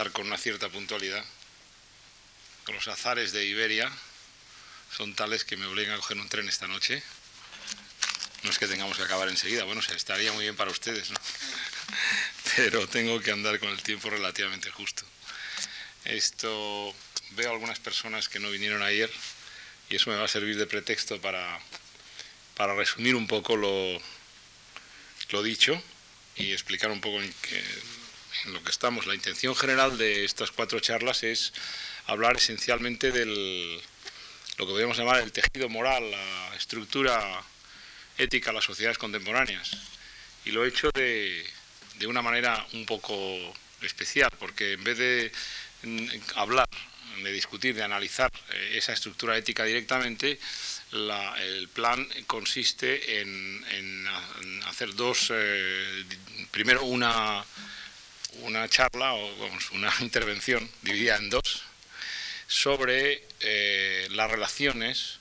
empezar con una cierta puntualidad. Los azares de Iberia son tales que me obligan a coger un tren esta noche. No es que tengamos que acabar enseguida, bueno, se estaría muy bien para ustedes, ¿no? Pero tengo que andar con el tiempo relativamente justo. Esto, veo algunas personas que no vinieron ayer y eso me va a servir de pretexto para, para resumir un poco lo, lo dicho y explicar un poco en, en lo que estamos. La intención general de estas cuatro charlas es hablar esencialmente del lo que podríamos llamar el tejido moral, la estructura ética de las sociedades contemporáneas. Y lo he hecho de, de una manera un poco especial, porque en vez de mm, hablar, de discutir, de analizar eh, esa estructura ética directamente, el plan consiste en, hacer dos, eh, primero una, una charla o una intervención dividida en dos sobre eh, las relaciones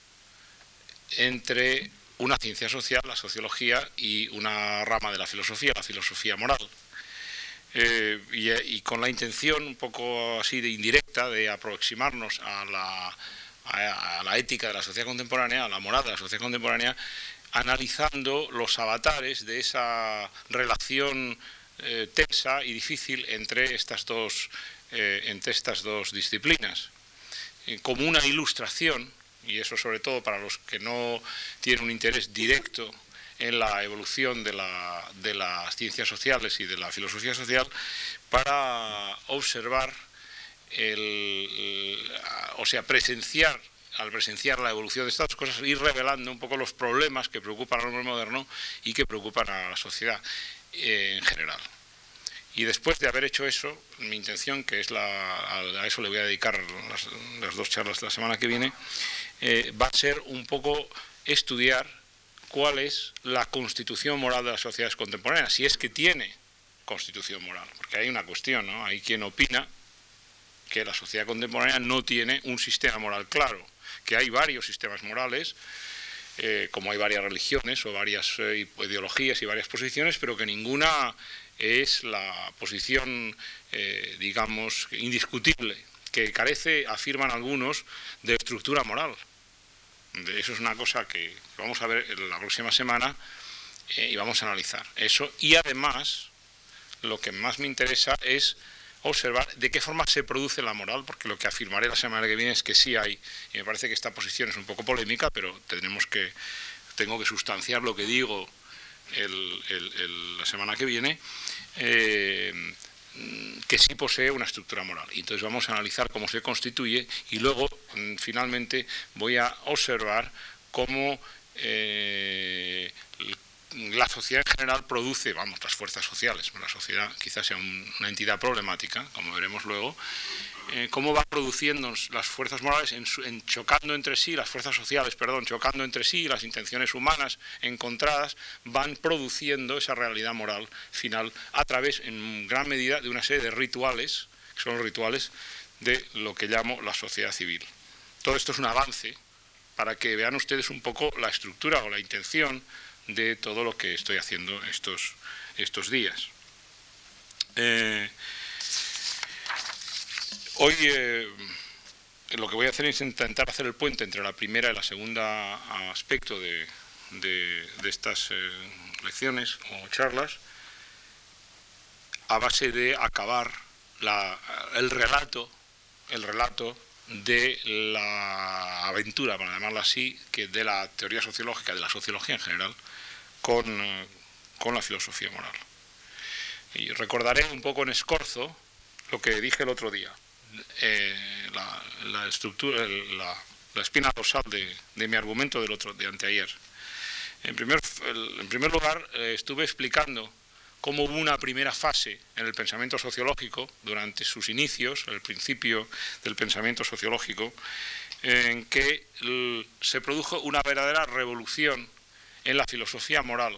entre una ciencia social, la sociología, y una rama de la filosofía, la filosofía moral. Eh, y, con la intención un poco así de indirecta de aproximarnos a la, a, la ética de la sociedad contemporánea, a la moral de la sociedad contemporánea, analizando los avatares de esa relación eh, tensa y difícil entre estas dos, eh, entre estas dos disciplinas. como una ilustración y eso sobre todo para los que no tienen un interés directo en la evolución de, las ciencias sociales y de la filosofía social, para observar, o sea, presenciar, al presenciar la evolución de estas cosas, ir revelando un poco los problemas que preocupan al hombre moderno y que preocupan a la sociedad eh, en general. Y después de haber hecho eso, mi intención, que es la, a eso le voy a dedicar las, dos charlas de la semana que viene, eh, va a ser un poco estudiar cuál es la constitución moral de las sociedades contemporáneas, si es que tiene constitución moral, porque hay una cuestión, ¿no? Hay quien opina que la sociedad contemporánea no tiene un sistema moral claro, que hay varios sistemas morales, eh, como hay varias religiones o varias eh, ideologías y varias posiciones, pero que ninguna es la posición, digamos, indiscutible, que carece, afirman algunos, de estructura moral. Eso es una cosa que vamos a ver la próxima semana eh, y vamos a analizar eso. Y además, lo que más me interesa es observar de qué forma se produce la moral, porque lo que afirmaré la semana que viene es que sí hay, y me parece que esta posición es un poco polémica, pero tenemos que, tengo que sustanciar lo que digo la semana que viene. Eh, que sí posee una estructura moral. Y entonces vamos a analizar cómo se constituye y luego, mm, finalmente, voy a observar cómo eh, la sociedad en general produce, vamos, las fuerzas sociales. La sociedad quizás sea una entidad problemática, como veremos luego, eh, cómo va produciendo las fuerzas morales en, chocando entre sí, las fuerzas sociales, perdón, chocando entre sí, las intenciones humanas encontradas, van produciendo esa realidad moral final a través, en gran medida, de una serie de rituales, que son los rituales de lo que llamo la sociedad civil. Todo esto es un avance para que vean ustedes un poco la estructura o la intención de todo lo que estoy haciendo estos, estos días. Eh, Hoy eh, lo que voy a hacer es intentar hacer el puente entre la primera y la segunda aspecto de, estas eh, lecciones o charlas a base de acabar el relato, el relato de la aventura, para llamarla así, que de la teoría sociológica, de la sociología en general, con, con la filosofía moral. Y recordaré un poco en escorzo lo que dije el otro día. Eh, la, estructura, la, espina dorsal de, mi argumento del otro, de anteayer. En primer, en primer lugar, eh, estuve explicando cómo hubo una primera fase en el pensamiento sociológico durante sus inicios, el principio del pensamiento sociológico, en que se produjo una verdadera revolución en la filosofía moral.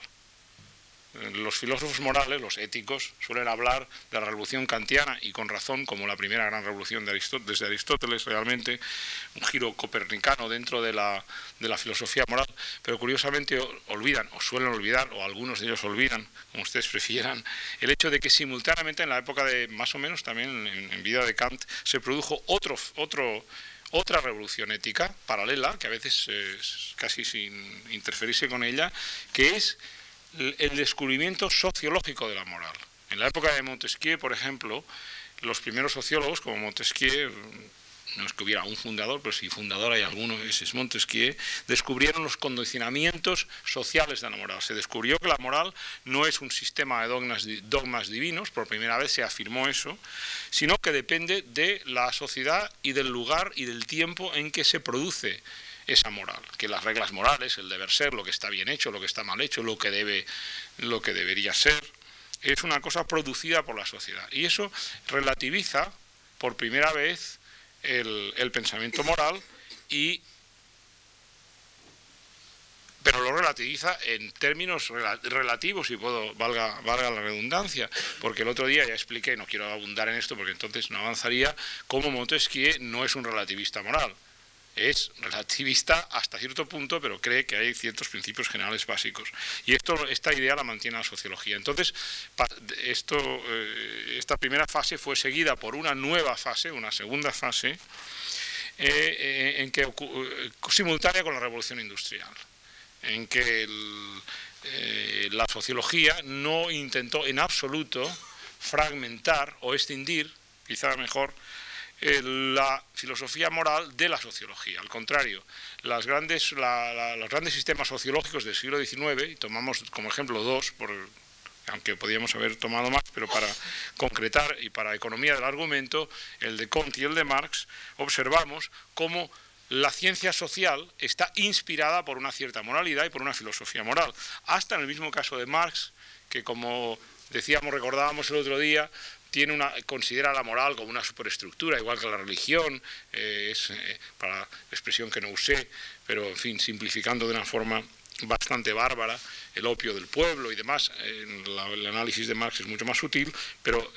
Los filósofos morales, los éticos, suelen hablar de la revolución kantiana y con razón como la primera gran revolución de desde Aristóteles realmente, un giro copernicano dentro de la, de la filosofía moral, pero curiosamente olvidan, o suelen olvidar, o algunos de ellos olvidan, como ustedes prefieran, el hecho de que simultáneamente en la época de, más o menos también en, vida de Kant, se produjo otro, otro otra revolución ética paralela, que a veces casi sin interferirse con ella, que es el descubrimiento sociológico de la moral. En la época de Montesquieu, por ejemplo, los primeros sociólogos, como Montesquieu, no es que hubiera un fundador, pero si fundador hay alguno, ese es Montesquieu, descubrieron los condicionamientos sociales de la moral. Se descubrió que la moral no es un sistema de dogmas, dogmas divinos, por primera vez se afirmó eso, sino que depende de la sociedad y del lugar y del tiempo en que se produce esa moral, que las reglas morales, el deber ser, lo que está bien hecho, lo que está mal hecho, lo que debe, lo que debería ser, es una cosa producida por la sociedad. Y eso relativiza por primera vez el, pensamiento moral y pero lo relativiza en términos relativos, y puedo, valga, valga la redundancia, porque el otro día ya expliqué, no quiero abundar en esto porque entonces no avanzaría, cómo Montesquieu no es un relativista moral es relativista hasta cierto punto, pero cree que hay ciertos principios generales básicos. Y esto, esta idea la mantiene la sociología. Entonces, eh, esta primera fase fue seguida por una nueva fase, una segunda fase, eh, eh, en que simultánea con la revolución industrial, en que la sociología no intentó en absoluto fragmentar o extinguir, quizá mejor, la filosofía moral de la sociología. Al contrario, las grandes, los grandes sistemas sociológicos del siglo XIX, y tomamos como ejemplo dos, aunque podríamos haber tomado más, pero para concretar y para economía del argumento, el de Comte y el de Marx, observamos cómo la ciencia social está inspirada por una cierta moralidad y por una filosofía moral. Hasta en el mismo caso de Marx, que como decíamos, recordábamos el otro día, tiene una, considera la moral como una superestructura, igual que la religión, eh, es eh, para la expresión que no usé, pero en fin, simplificando de una forma bastante bárbara, el opio del pueblo y demás. el análisis de Marx es mucho más sutil, pero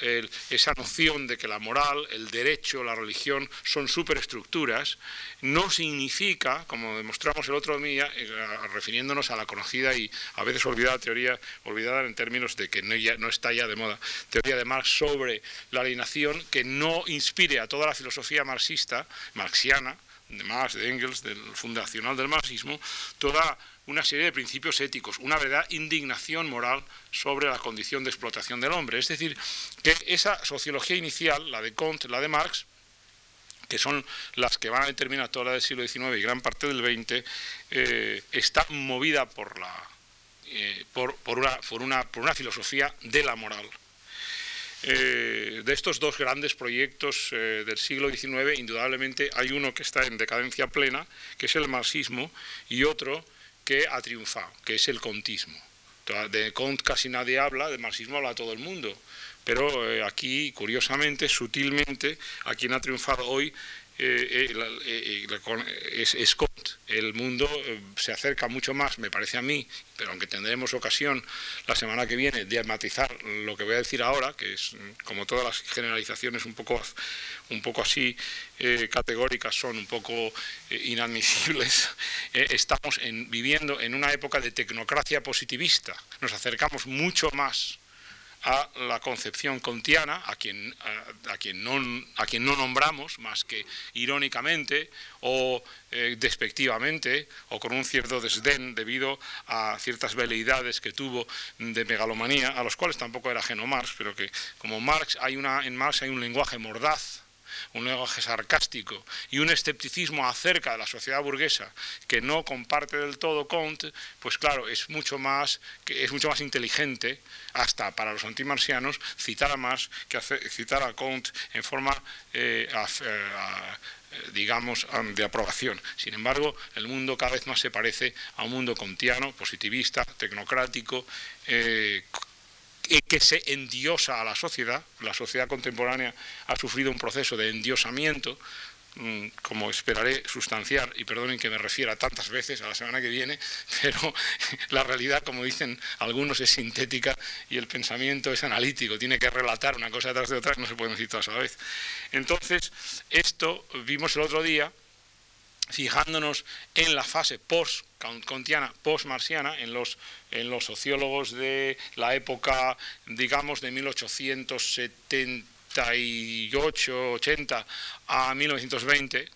esa noción de que la moral, el derecho, la religión son superestructuras, no significa, como demostramos el otro día, eh, refiriéndonos a la conocida y a veces olvidada teoría, olvidada en términos de que no, ya, no está ya de moda, teoría de Marx sobre la alienación, que no inspire a toda la filosofía marxista, marxiana, de Marx, de Engels, del fundacional del marxismo, toda una serie de principios éticos, una verdad indignación moral sobre la condición de explotación del hombre. Es decir, que esa sociología inicial, la de Comte, la de Marx, que son las que van a determinar toda la del siglo XIX y gran parte del XX, eh, está movida por, la, eh, por, una, por, una, por, una, filosofía de la moral. Eh, de estos dos grandes proyectos del siglo XIX, indudablemente hay uno que está en decadencia plena, que es el marxismo, y otro que ha triunfado, que es el contismo. De Comte casi nadie habla, de marxismo habla todo el mundo, pero eh, aquí, curiosamente, sutilmente, a quien ha triunfado hoy eh, eh, es, es El mundo se acerca mucho más, me parece a mí, pero aunque tendremos ocasión la semana que viene de matizar lo que voy a decir ahora, que es como todas las generalizaciones un poco, un poco así categóricas son un poco inadmisibles, estamos viviendo en una época de tecnocracia positivista. Nos acercamos mucho más a la concepción kantiana, a quien, a, quien no, a quien no nombramos más que irónicamente o eh, despectivamente o con un cierto desdén debido a ciertas veleidades que tuvo de megalomanía, a los cuales tampoco era ajeno Marx, pero que como Marx hay una, en Marx hay un lenguaje mordaz un lenguaje sarcástico y un escepticismo acerca de la sociedad burguesa que no comparte del todo Comte, pues claro, es mucho más, es mucho más inteligente, hasta para los antimarcianos, citar a Marx que citar a Comte en forma eh, eh, digamos, de aprobación. Sin embargo, el mundo cada vez más se parece a un mundo contiano, positivista, tecnocrático, eh, que se endiosa a la sociedad, la sociedad contemporánea ha sufrido un proceso de endiosamiento, mm, como esperaré sustanciar, y perdonen que me refiera tantas veces a la semana que viene, pero la realidad, como dicen algunos, es sintética y el pensamiento es analítico, tiene que relatar una cosa detrás de otra, no se pueden decir todas a la vez. Entonces, esto vimos el otro día, fijándonos en la fase post-kantiana, post-marciana, en los, en los sociólogos de la época, digamos, de 1878, 80 a 1920,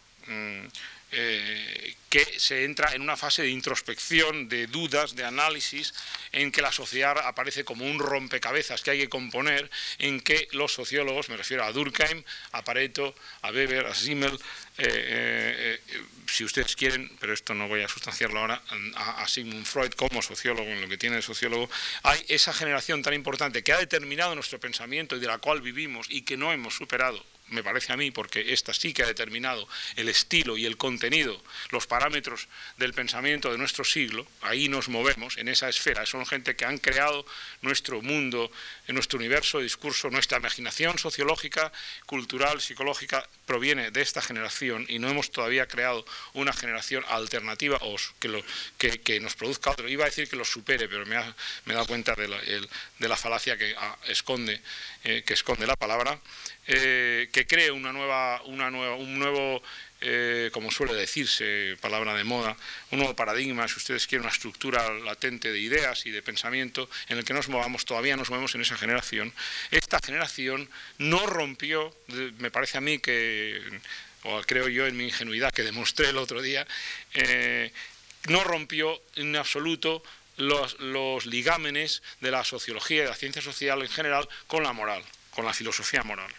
eh, que se entra en una fase de introspección, de dudas, de análisis, en que la sociedad aparece como un rompecabezas que hay que componer, en que los sociólogos, me refiero a Durkheim, a Pareto, a Weber, a Simmel, eh, eh, si ustedes quieren, pero esto no voy a sustanciarlo ahora, a, a, Sigmund Freud como sociólogo, en lo que tiene de sociólogo, hay esa generación tan importante que ha determinado nuestro pensamiento y de la cual vivimos y que no hemos superado me parece a mí, porque esta sí que ha determinado el estilo y el contenido, los parámetros del pensamiento de nuestro siglo, ahí nos movemos, en esa esfera, son gente que han creado nuestro mundo, nuestro universo discurso, nuestra imaginación sociológica, cultural, psicológica, proviene de esta generación y no hemos todavía creado una generación alternativa o que, nos produzca otro. Iba a decir que lo supere, pero me, ha, he dado cuenta de la, falacia ah, eh, que esconde la palabra. Eh, que cree una nueva, una nueva, un nuevo, eh, como suele decirse, palabra de moda, un nuevo paradigma, si ustedes quieren, una estructura latente de ideas y de pensamiento en el que nos movamos, todavía nos movemos en esa generación. Esta generación no rompió, me parece a mí que, o creo yo en mi ingenuidad que demostré el otro día, eh, no rompió en absoluto los, los ligámenes de la sociología y de la ciencia social en general con la moral, con la filosofía moral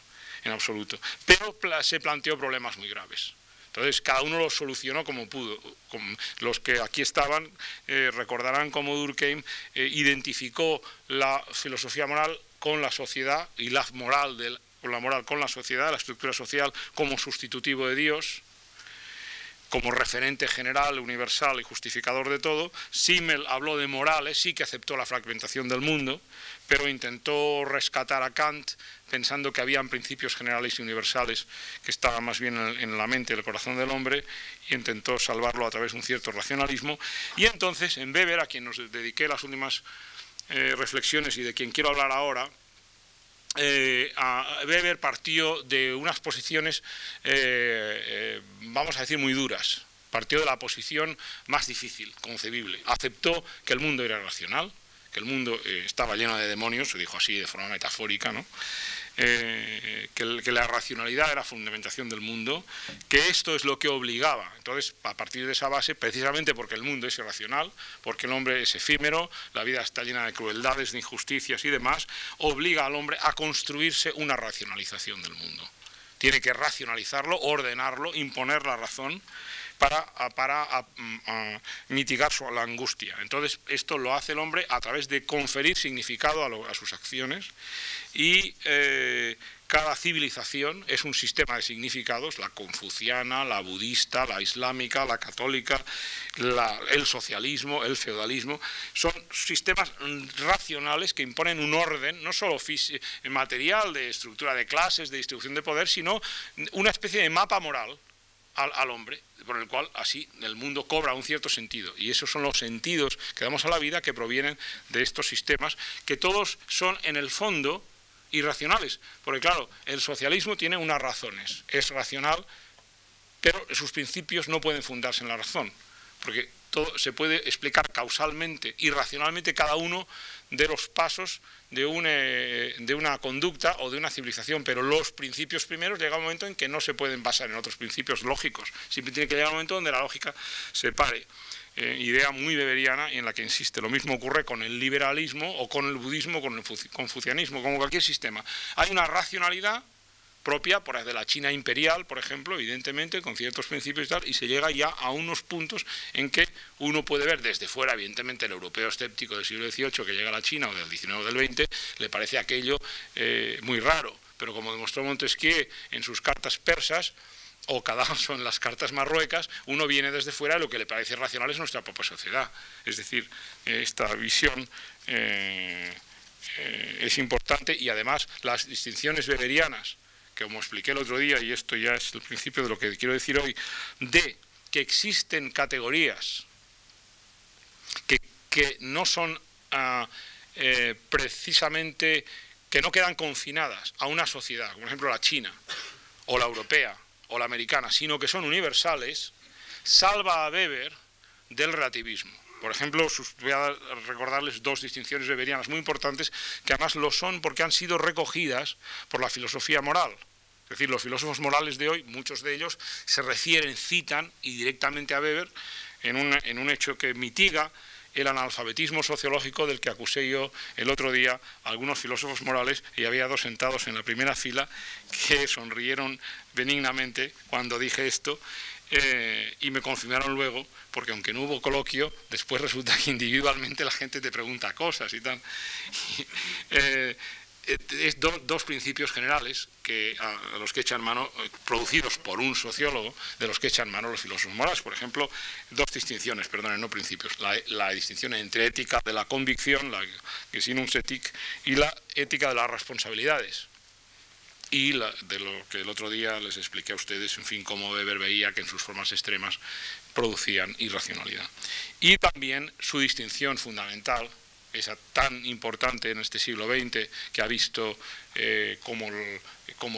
en absoluto. Pero se planteó problemas muy graves. Entonces, cada uno los solucionó como pudo. Los que aquí estaban eh, recordarán cómo Durkheim eh, identificó la filosofía moral con la sociedad y la moral, la moral con la sociedad, la estructura social, como sustitutivo de Dios, como referente general, universal y justificador de todo. Simmel habló de morales, sí que aceptó la fragmentación del mundo, pero intentó rescatar a Kant pensando que habían principios generales y universales que estaban más bien en la mente y el corazón del hombre y intentó salvarlo a través de un cierto racionalismo. Y entonces, en Weber, a quien nos dediqué las últimas eh, reflexiones y de quien quiero hablar ahora, eh, Weber partió de unas posiciones, eh, vamos a decir, muy duras. Partió de la posición más difícil, concebible. Aceptó que el mundo era racional, que el mundo eh, estaba lleno de demonios, se dijo así de forma metafórica, ¿no? Eh, que, la racionalidad era fundamentación del mundo, que esto es lo que obligaba. Entonces, a partir de esa base, precisamente porque el mundo es irracional, porque el hombre es efímero, la vida está llena de crueldades, de injusticias y demás, obliga al hombre a construirse una racionalización del mundo. Tiene que racionalizarlo, ordenarlo, imponer la razón para, para mitigar la angustia. Entonces, esto lo hace el hombre a través de conferir significado a, sus acciones y eh, cada civilización es un sistema de significados, la confuciana, la budista, la islámica, la católica, el socialismo, el feudalismo, son sistemas racionales que imponen un orden, no solo material de estructura de clases, de distribución de poder, sino una especie de mapa moral al, hombre, por el cual así el mundo cobra un cierto sentido. Y esos son los sentidos que damos a la vida que provienen de estos sistemas, que todos son en el fondo irracionales. Porque claro, el socialismo tiene unas razones, es racional, pero sus principios no pueden fundarse en la razón. Porque todo se puede explicar causalmente y racionalmente cada uno de los pasos de una, de una conducta o de una civilización, pero los principios primeros llega un momento en que no se pueden basar en otros principios lógicos, siempre tiene que llegar un momento donde la lógica se pare. Eh, idea muy beberiana en la que insiste. Lo mismo ocurre con el liberalismo o con el budismo, con el confucianismo, con cualquier sistema. Hay una racionalidad propia por de la China imperial, por ejemplo, evidentemente, con ciertos principios y tal, y se llega ya a unos puntos en que uno puede ver desde fuera, evidentemente, el europeo escéptico del siglo XVIII que llega a la China o del XIX o del XX, le parece aquello eh, muy raro. Pero como demostró Montesquieu en sus cartas persas, o cada son las cartas marruecas, uno viene desde fuera y lo que le parece racional es nuestra propia sociedad. Es decir, esta visión eh, eh, es importante y además las distinciones beberianas como expliqué el otro día, y esto ya es el principio de lo que quiero decir hoy, de que existen categorías que, no son ah, eh, precisamente, que no quedan confinadas a una sociedad, como por ejemplo la china, o la europea, o la americana, sino que son universales, salva a Weber del relativismo. Por ejemplo, voy a recordarles dos distinciones weberianas muy importantes, que además lo son porque han sido recogidas por la filosofía moral. Es decir, los filósofos morales de hoy, muchos de ellos, se refieren, citan y directamente a Weber en un, en un hecho que mitiga el analfabetismo sociológico del que acusé yo el otro día a algunos filósofos morales y había dos sentados en la primera fila que sonrieron benignamente cuando dije esto eh, y me confirmaron luego, porque aunque no hubo coloquio, después resulta que individualmente la gente te pregunta cosas y tal. Eh, es dos principios generales que los que echan mano, eh, producidos por un sociólogo, de los que echan mano los filósofos morales. Por ejemplo, dos distinciones, perdón, no principios. La, distinción entre ética de la convicción, la que sin un y la ética de las responsabilidades y de lo que el otro día les expliqué a ustedes, en fin, cómo Weber veía que en sus formas extremas producían irracionalidad. Y también su distinción fundamental, esa tan importante en este siglo XX, que ha visto eh, como,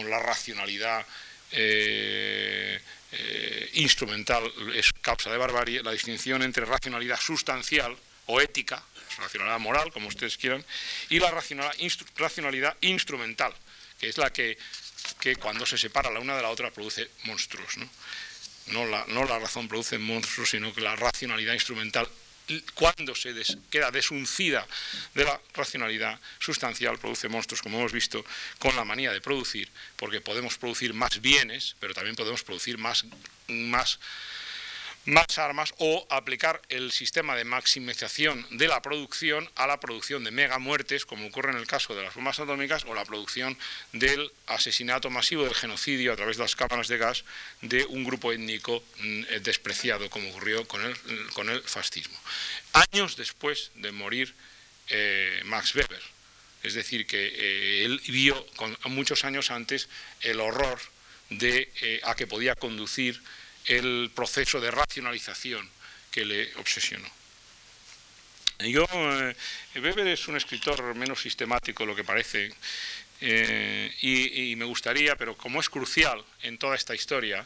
la racionalidad eh, eh, instrumental es causa de barbarie, la distinción entre racionalidad sustancial o ética, racionalidad moral, como ustedes quieran, y la racionalidad instrumental, que es la que, cuando se separa la una de la otra produce monstruos. ¿no? la, no la razón produce monstruos, sino que la racionalidad instrumental cuando se queda desuncida de la racionalidad sustancial, produce monstruos, como hemos visto, con la manía de producir, porque podemos producir más bienes, pero también podemos producir más, más más armas o aplicar el sistema de maximización de la producción a la producción de mega muertes, como ocurre en el caso de las bombas atómicas, o la producción del asesinato masivo, del genocidio a través de las cámaras de gas de un grupo étnico mm, eh, despreciado, como ocurrió con el, con el fascismo. Años después de morir eh, Max Weber, es decir, que eh, él vio muchos años antes el horror de a que podía conducir el proceso de racionalización que le obsesionó. Yo, eh, Weber es un escritor menos sistemático lo que parece, eh, y, me gustaría, pero como es crucial en toda esta historia,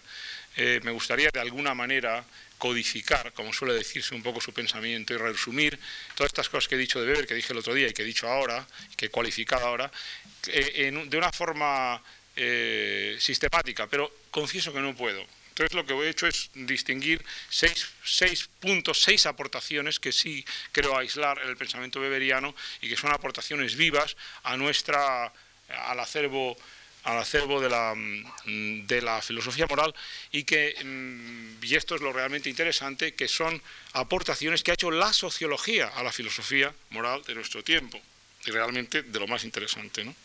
eh, me gustaría de alguna manera codificar, como suele decirse un poco su pensamiento y resumir todas estas cosas que he dicho de Weber, que dije el otro día y que he dicho ahora, que he cualificado ahora, de una forma sistemática, pero confieso que no puedo. Entonces lo que he hecho es distinguir seis, puntos, seis aportaciones que sí creo aislar en el pensamiento weberiano y que son aportaciones vivas a nuestra, al acervo al acervo de la, mm, de la filosofía moral y que, mm, y esto es lo realmente interesante, que son aportaciones que ha hecho la sociología a la filosofía moral de nuestro tiempo, y realmente de lo más interesante ¿no?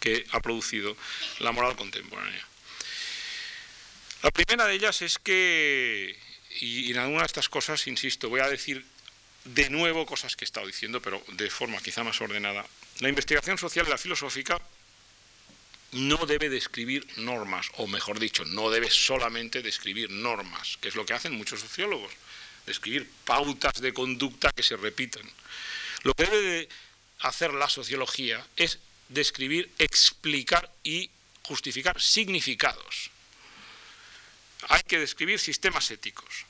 que ha producido la moral contemporánea. La primera de ellas es que, y en alguna de estas cosas, insisto, voy a decir de nuevo cosas que he estado diciendo, pero de forma quizá más ordenada. La investigación social y la filosófica no debe describir normas, o mejor dicho, no debe solamente describir normas, que es lo que hacen muchos sociólogos, describir pautas de conducta que se repiten. Lo que debe hacer la sociología es describir, explicar y justificar significados que describir sistemas éticos.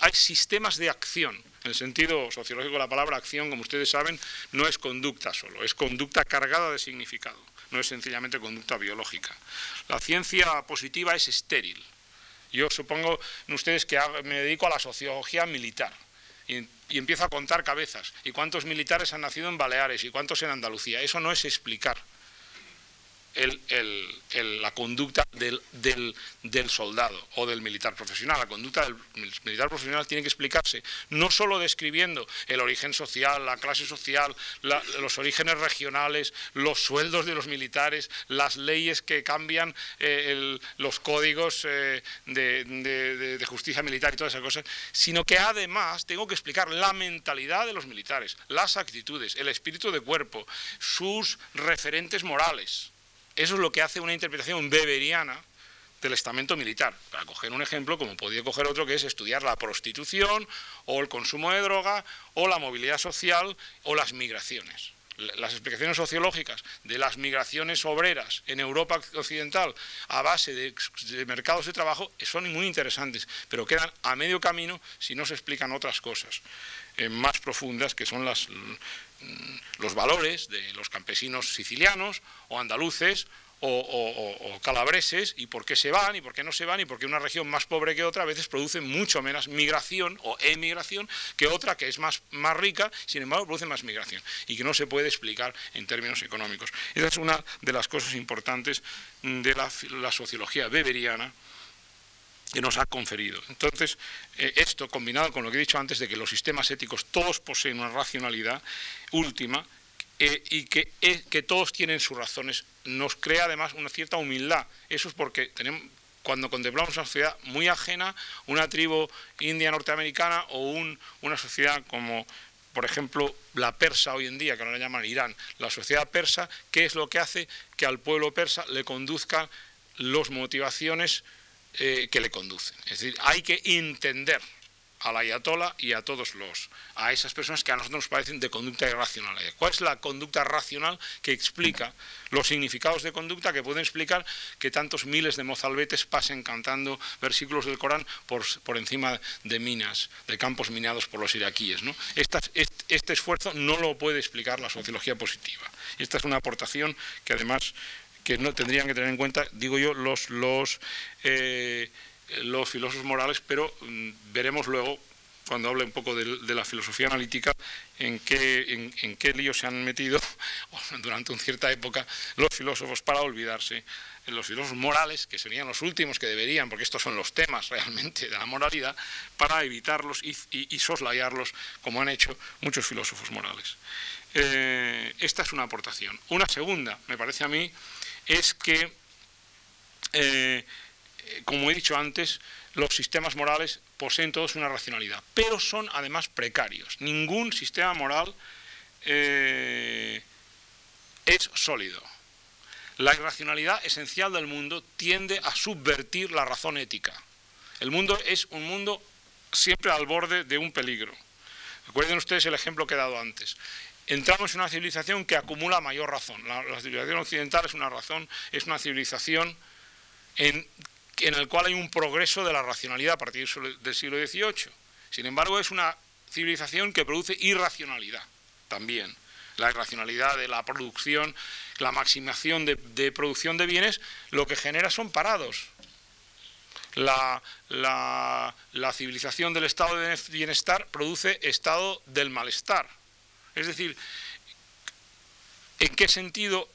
hay sistemas de acción. En el sentido sociológico, la palabra acción, como ustedes saben, no es conducta solo, es conducta cargada de significado, no es sencillamente conducta biológica. La ciencia positiva es estéril. Yo supongo ustedes que me dedico a la sociología militar y, y empiezo a contar cabezas. ¿Y cuántos militares han nacido en Baleares? ¿Y cuántos en Andalucía? Eso no es explicar la conducta del, del, soldado o del militar profesional. La conducta del militar profesional tiene que explicarse no solo describiendo el origen social, la clase social, los orígenes regionales, los sueldos de los militares, las leyes que cambian eh, los códigos eh, de justicia militar y todas esas cosas, sino que además tengo que explicar la mentalidad de los militares, las actitudes, el espíritu de cuerpo, sus referentes morales Eso es lo que hace una interpretación beberiana del estamento militar. Para coger un ejemplo, como podría coger otro, que es estudiar la prostitución o el consumo de droga o la movilidad social o las migraciones. Las explicaciones sociológicas de las migraciones obreras en Europa occidental a base de, mercados de trabajo son muy interesantes, pero quedan a medio camino si no se explican otras cosas eh, más profundas que son las, los valores de los campesinos sicilianos o andaluces o, calabreses y por qué se van y por qué no se van y por qué una región más pobre que otra a veces produce mucho menos migración o emigración que otra que es más, más rica, sin embargo produce más migración y que no se puede explicar en términos económicos. Esa es una de las cosas importantes de la, sociología beberiana que nos ha conferido. Entonces, eh, esto combinado con lo que he dicho antes de que los sistemas éticos todos poseen una racionalidad última, eh, y que, que, todos tienen sus razones. Nos crea además una cierta humildad. Eso es porque tenemos, cuando contemplamos una sociedad muy ajena, una tribu india norteamericana o un, una sociedad como, por ejemplo, la persa hoy en día, que ahora la llaman Irán, la sociedad persa, ¿qué es lo que hace que al pueblo persa le conduzcan las motivaciones eh, que le conducen? Es decir, hay que entender al ayatola y a todos los, a esas personas que a nosotros nos parecen de conducta irracional. ¿Cuál es la conducta racional que explica los significados de conducta que pueden explicar que tantos miles de mozalbetes pasen cantando versículos del Corán por, por encima de minas, de campos minados por los iraquíes? ¿no? este, esfuerzo no lo puede explicar la sociología positiva. Esta es una aportación que además que no tendrían que tener en cuenta, digo yo, los, los eh, los filósofos morales, pero mm, veremos luego, cuando hable un poco de, la filosofía analítica, en qué, en, qué lío se han metido durante una cierta época los filósofos para olvidarse los filósofos morales, que serían los últimos que deberían, porque estos son los temas realmente de la moralidad, para evitarlos y, soslayarlos, como han hecho muchos filósofos morales. Eh, esta es una aportación. Una segunda, me parece a mí, es que eh, como he dicho antes, los sistemas morales poseen todos una racionalidad, pero son además precarios. Ningún sistema moral eh, es sólido. La irracionalidad esencial del mundo tiende a subvertir la razón ética. El mundo es un mundo siempre al borde de un peligro. Recuerden ustedes el ejemplo que he dado antes. Entramos en una civilización que acumula mayor razón. La, la civilización occidental es una razón, es una civilización en en el cual hay un progreso de la racionalidad a partir del siglo XVIII. Sin embargo, es una civilización que produce irracionalidad también. La irracionalidad de la producción, la maximación de, producción de bienes, lo que genera son parados. La, civilización del estado de bienestar produce estado del malestar. Es decir, ¿en qué sentido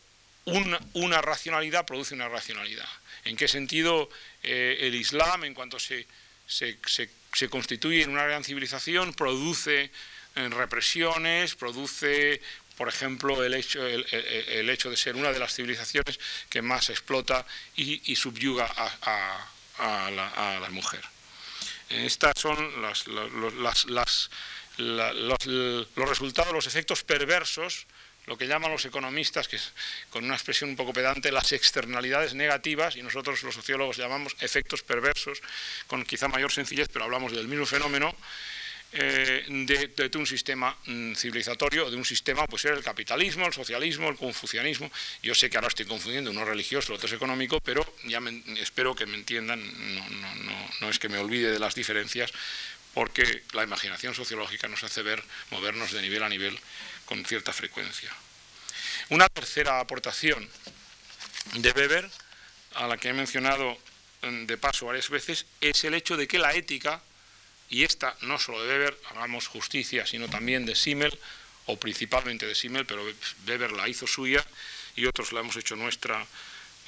una racionalidad produce una racionalidad? ¿En qué sentido eh, el Islam, en cuanto se, se, constituye en una gran civilización, produce eh, represiones, produce, por ejemplo, el hecho, el, hecho, de ser una de las civilizaciones que más explota y, subyuga a, la, mujer? Estas son las, los resultados, los efectos perversos lo que llaman los economistas, que es con una expresión un poco pedante, las externalidades negativas, y nosotros los sociólogos llamamos efectos perversos, con quizá mayor sencillez, pero hablamos del mismo fenómeno, eh, de, un sistema mm, civilizatorio, de un sistema, pues era el capitalismo, el socialismo, el confucianismo. Yo sé que ahora estoy confundiendo uno religioso, el otro es económico, pero ya espero que me entiendan, no es que me olvide de las diferencias, porque la imaginación sociológica nos hace ver, movernos de nivel a nivel con cierta frecuencia. Una tercera aportación de Weber, a la que he mencionado mm, de paso varias veces, es el hecho de que la ética, y esta no solo de Weber, hagamos justicia, sino también de Simmel, o principalmente de Simmel, pero Weber la hizo suya y otros la hemos hecho nuestra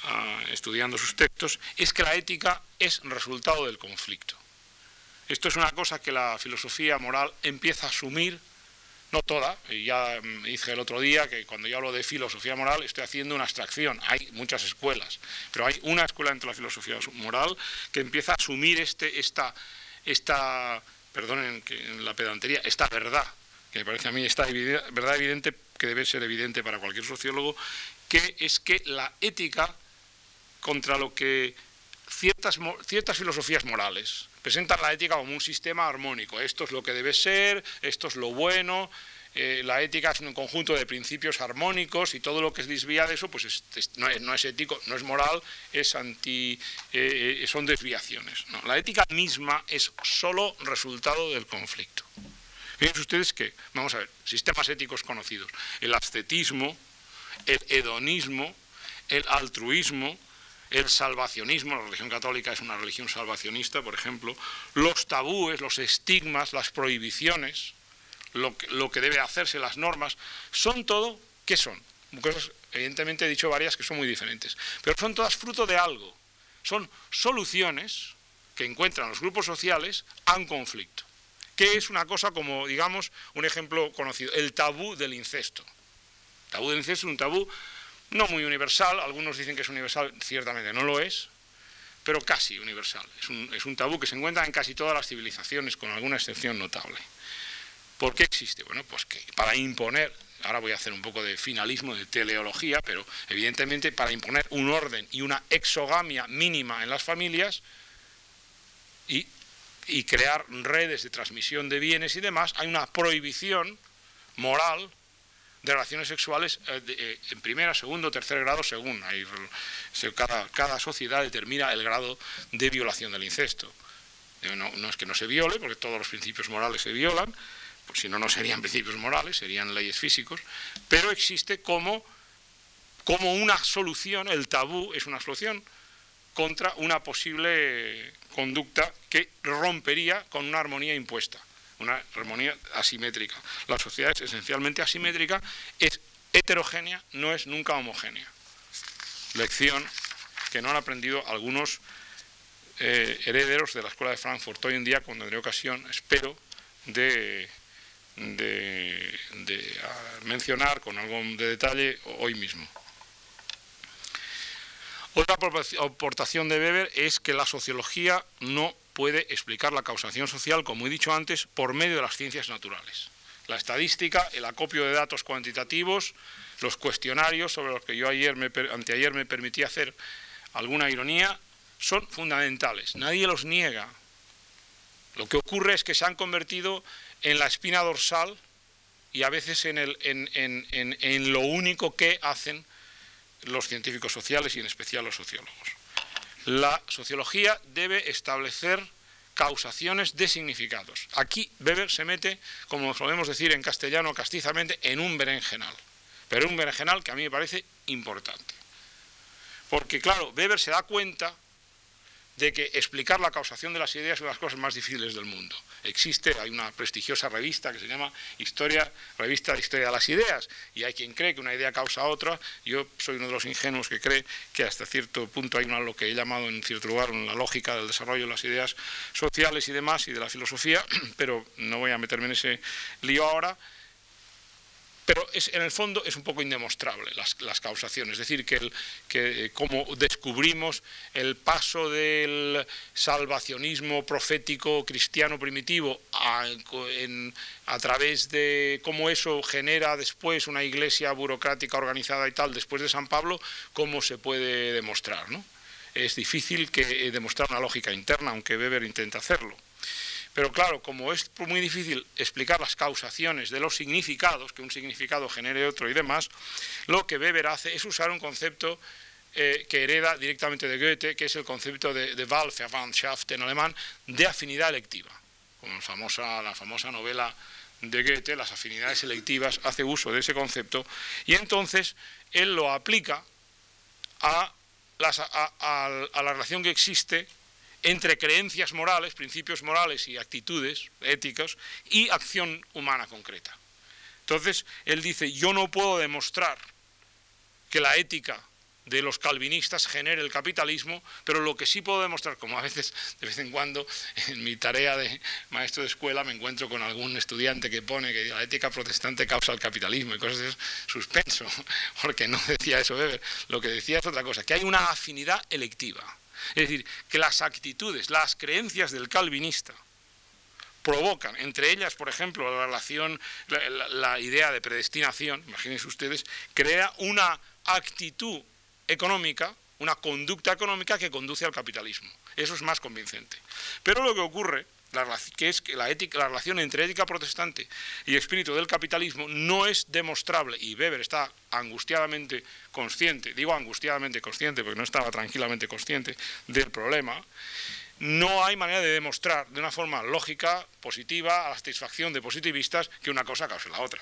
ah, estudiando sus textos, es que la ética es resultado del conflicto. Esto es una cosa que la filosofía moral empieza a asumir no toda, ya mm, dije el otro día que cuando yo hablo de filosofía moral estoy haciendo una abstracción, hay muchas escuelas, pero hay una escuela dentro de la filosofía moral que empieza a asumir este, esta, esta, perdonen la pedantería, esta verdad, que me parece a mí esta verdad evidente que debe ser evidente para cualquier sociólogo, que es que la ética contra lo que ciertas, ciertas filosofías morales presentan la ética como un sistema armónico. Esto es lo que debe ser, esto es lo bueno, eh, la ética es un conjunto de principios armónicos y todo lo que es desvía de eso pues no, es, ético, no es moral, es anti, eh, eh, son desviaciones. La ética misma es solo resultado del conflicto. Fíjense ustedes que, vamos a ver, sistemas éticos conocidos, el ascetismo, el hedonismo, el altruismo, el salvacionismo, la religión católica es una religión salvacionista, por ejemplo, los tabúes, los estigmas, las prohibiciones, lo que, debe hacerse, las normas, son todo, ¿qué son? Cosas, evidentemente he dicho varias que son muy diferentes, pero son todas fruto de algo, son soluciones que encuentran los grupos sociales a un conflicto, que es una cosa como, digamos, un ejemplo conocido, el tabú del incesto. El tabú del incesto es un tabú no muy universal, algunos dicen que es universal, ciertamente no lo es, pero casi universal. Es un, es un tabú que se encuentra en casi todas las civilizaciones, con alguna excepción notable. ¿Por qué existe? Bueno, pues que para imponer, ahora voy a hacer un poco de finalismo, de teleología, pero evidentemente para imponer un orden y una exogamia mínima en las familias y, crear redes de transmisión de bienes y demás, hay una prohibición moral de relaciones sexuales eh, eh, en primera, segundo, tercer grado, según. cada, cada, sociedad determina el grado de violación del incesto. No, no, es que no se viole, porque todos los principios morales se violan, si no, no serían principios morales, serían leyes físicos, pero existe como, como una solución, el tabú es una solución contra una posible conducta que rompería con una armonía impuesta, una armonía asimétrica. La sociedad es esencialmente asimétrica, es heterogénea, no es nunca homogénea. Lección que no han aprendido algunos eh, herederos de la Escuela de Frankfurt hoy en día, cuando tendré ocasión, espero, de mencionar con algo de detalle hoy mismo. Otra aportación de Weber es que la sociología no puede explicar la causación social, como he dicho antes, por medio de las ciencias naturales. La estadística, el acopio de datos cuantitativos, los cuestionarios sobre los que yo ayer me, anteayer me permití hacer alguna ironía, son fundamentales. Nadie los niega. Lo que ocurre es que se han convertido en la espina dorsal y a veces en, lo único que hacen los científicos sociales y en especial los sociólogos. La sociología debe establecer causaciones de significados. Aquí Weber se mete, como solemos decir en castellano castizamente, en un berenjenal. Pero un berenjenal que a mí me parece importante. Porque claro, Weber se da cuenta de que explicar la causación de las ideas es una de las cosas más difíciles del mundo. Existe, hay una prestigiosa revista que se llama Historia, Revista de Historia de las Ideas, y hay quien cree que una idea causa otra. Yo soy uno de los ingenuos que cree que hasta cierto punto hay una, lo que he llamado en cierto lugar la lógica del desarrollo de las ideas sociales y demás, y de la filosofía, pero no voy a meterme en ese lío ahora pero es, en el fondo es un poco indemostrable las, causaciones, es decir, que, el, que como descubrimos el paso del salvacionismo profético cristiano primitivo a, a través de cómo eso genera después una iglesia burocrática organizada y tal, después de San Pablo, cómo se puede demostrar. ¿no? Es difícil que, eh, demostrar una lógica interna, aunque Weber intenta hacerlo. Pero claro, como es muy difícil explicar las causaciones de los significados, que un significado genere otro y demás, lo que Weber hace es usar un concepto eh, que hereda directamente de Goethe, que es el concepto de, de Wahlverwandtschaft en alemán, de afinidad electiva. Como la famosa, la famosa novela de Goethe, las afinidades selectivas, hace uso de ese concepto y entonces él lo aplica a, a la relación que existe entre creencias morales, principios morales y actitudes éticas y acción humana concreta. Entonces, él dice, yo no puedo demostrar que la ética de los calvinistas genere el capitalismo, pero lo que sí puedo demostrar, como a veces, de vez en cuando, en mi tarea de maestro de escuela me encuentro con algún estudiante que pone que la ética protestante causa el capitalismo y cosas de suspenso, porque no decía eso Weber, lo que decía es otra cosa, que hay una afinidad electiva es decir, que las actitudes, las creencias del calvinista provocan, entre ellas, por ejemplo, la relación, la, idea de predestinación, imagínense ustedes, crea una actitud económica, una conducta económica que conduce al capitalismo. Eso es más convincente. Pero lo que ocurre que es que la, ética, la relación entre ética protestante y espíritu del capitalismo no es demostrable, y Weber está angustiadamente consciente, digo angustiadamente consciente porque no estaba tranquilamente consciente del problema, no hay manera de demostrar de una forma lógica, positiva, a la satisfacción de positivistas, que una cosa cause la otra.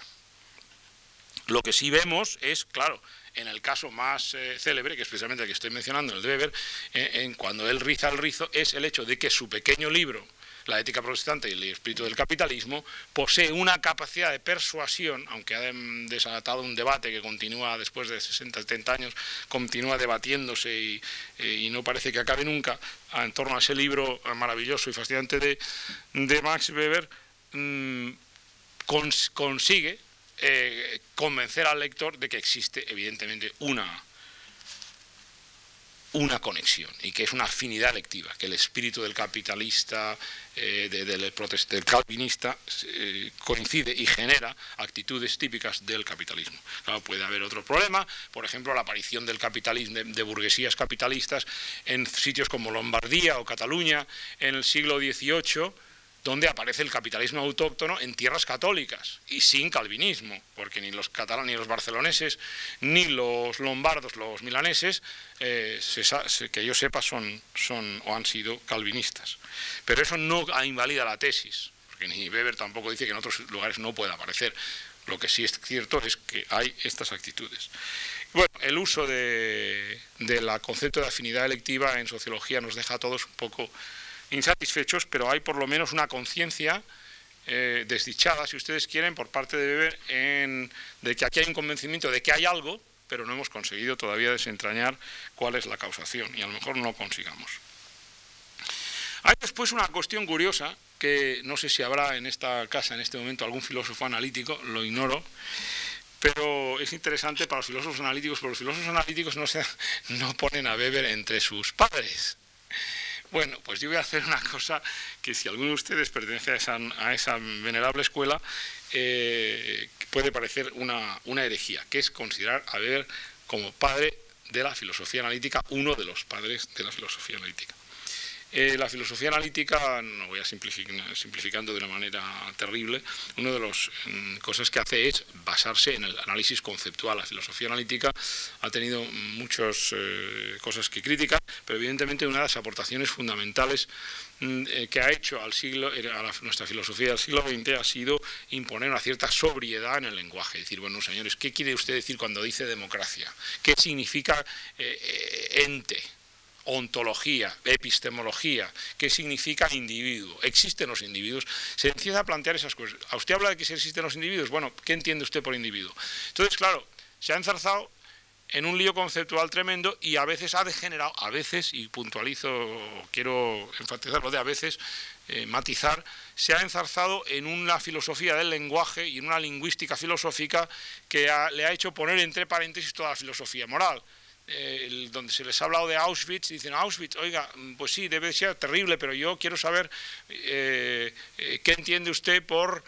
Lo que sí vemos es, claro, en el caso más eh, célebre, que es precisamente el que estoy mencionando, el de Weber, eh, en cuando él riza el rizo, es el hecho de que su pequeño libro, la ética protestante y el espíritu del capitalismo, posee una capacidad de persuasión, aunque ha desatado un debate que continúa después de 60, 70 años, continúa debatiéndose y, eh, no parece que acabe nunca, en torno a ese libro maravilloso y fascinante de, Max Weber, mm, consigue eh, convencer al lector de que existe evidentemente una una conexión y que es una afinidad lectiva, que el espíritu del capitalista, eh, del, calvinista eh, coincide y genera actitudes típicas del capitalismo. Claro, puede haber otro problema, por ejemplo, la aparición del capitalismo, de, burguesías capitalistas en sitios como Lombardía o Cataluña en el siglo XVIII, donde aparece el capitalismo autóctono en tierras católicas y sin calvinismo, porque ni los catalanes, ni los barceloneses, ni los lombardos, los milaneses, eh, que yo sepa, son, o han sido calvinistas. Pero eso no invalida la tesis, porque ni Weber tampoco dice que en otros lugares no pueda aparecer. Lo que sí es cierto es que hay estas actitudes. Bueno, el uso del de, concepto de afinidad electiva en sociología nos deja a todos un poco insatisfechos, pero hay por lo menos una conciencia eh, desdichada, si ustedes quieren, por parte de Weber de que aquí hay un convencimiento de que hay algo, pero no hemos conseguido todavía desentrañar cuál es la causación, y a lo mejor no consigamos. Hay después una cuestión curiosa, que no sé si habrá en esta casa en este momento algún filósofo analítico, lo ignoro, pero es interesante para los filósofos analíticos, porque los filósofos analíticos no, se, no ponen a Weber entre sus padres. Bueno, pues yo voy a hacer una cosa que si alguno de ustedes pertenece a esa, venerable escuela, eh, puede parecer una, una herejía, que es considerar a Weber como padre de la filosofía analítica, uno de los padres de la filosofía analítica. Eh, la filosofía analítica, no voy a simplificar, simplificando de una manera terrible, una de las mm, cosas que hace es basarse en el análisis conceptual. La filosofía analítica ha tenido muchas eh, cosas que criticar, pero evidentemente una de las aportaciones fundamentales mm, eh, que ha hecho al siglo, a nuestra filosofía del siglo XX ha sido imponer una cierta sobriedad en el lenguaje. Decir, bueno, señores, ¿qué quiere usted decir cuando dice democracia? ¿Qué significa ente? Ontología, epistemología, qué significa individuo. ¿Existen los individuos? Se empieza a plantear esas cosas. A usted habla de que existen los individuos. Bueno, ¿qué entiende usted por individuo? Entonces, claro, se ha enzarzado en un lío conceptual tremendo y a veces ha degenerado, a veces, y puntualizo, quiero enfatizarlo de a veces, eh, matizar, se ha enzarzado en una filosofía del lenguaje y en una lingüística filosófica que le ha hecho poner entre paréntesis toda la filosofía moral. Eh, donde se les ha hablado de Auschwitz, dicen Auschwitz, oiga, pues sí, debe ser terrible, pero yo quiero saber eh, eh, qué entiende usted por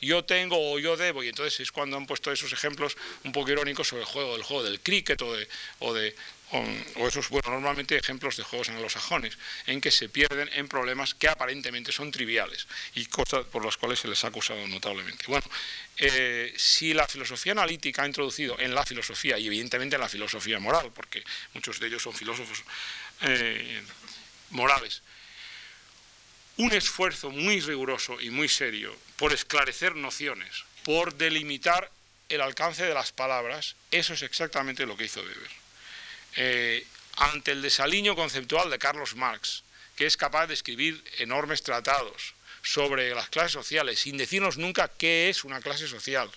yo tengo o yo debo, y entonces es cuando han puesto esos ejemplos un poco irónicos sobre el juego, del juego del cricket o de, o de o, esos, bueno, normalmente ejemplos de juegos anglosajones, en que se pierden en problemas que aparentemente son triviales y cosas por las cuales se les ha acusado notablemente. Bueno, eh, si la filosofía analítica ha introducido en la filosofía y evidentemente en la filosofía moral, porque muchos de ellos son filósofos eh, morales, un esfuerzo muy riguroso y muy serio por esclarecer nociones, por delimitar el alcance de las palabras, eso es exactamente lo que hizo Weber. Eh, ante el desaliño conceptual de Carlos Marx, que es capaz de escribir enormes tratados sobre las clases sociales, sin decirnos nunca qué es una clase social,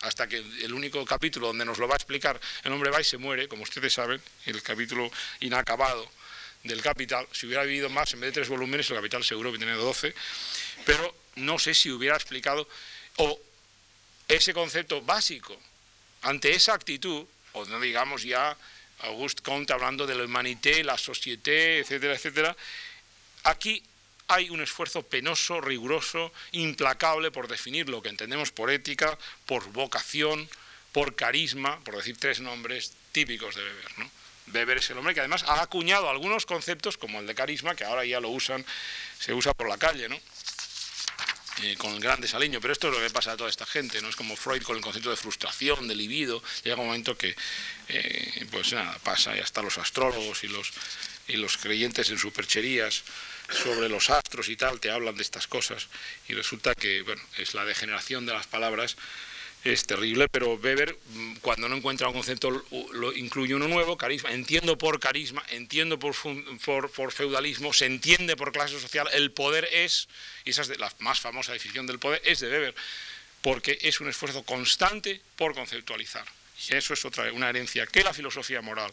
hasta que el único capítulo donde nos lo va a explicar el hombre va y se muere, como ustedes saben, el capítulo inacabado del Capital, si hubiera vivido más, en vez de tres volúmenes, el Capital seguro que tiene doce, pero no sé si hubiera explicado, o ese concepto básico, ante esa actitud, o no digamos ya Auguste Comte hablando de la humanité, la société, etcétera, etcétera. Aquí hay un esfuerzo penoso, riguroso, implacable por definir lo que entendemos por ética, por vocación, por carisma, por decir tres nombres típicos de Weber. ¿no? Weber es el hombre que además ha acuñado algunos conceptos, como el de carisma, que ahora ya lo usan, se usa por la calle, ¿no? Eh, con gran desaliño, pero esto es lo que pasa a toda esta gente, no es como Freud con el concepto de frustración, de libido, llega un momento que, eh, pues nada, pasa y hasta los astrólogos y los, y los creyentes en supercherías sobre los astros y tal, te hablan de estas cosas, y resulta que, bueno, es la degeneración de las palabras, es terrible, pero Weber, mm, cuando no encuentra un concepto, lo, incluye uno nuevo, carisma. Entiendo por carisma, entiendo por, feudalismo, se entiende por clase social. El poder es, y esa es la más famosa definición del poder, es de Weber, porque es un esfuerzo constante por conceptualizar. Y eso es otra una herencia que la filosofía moral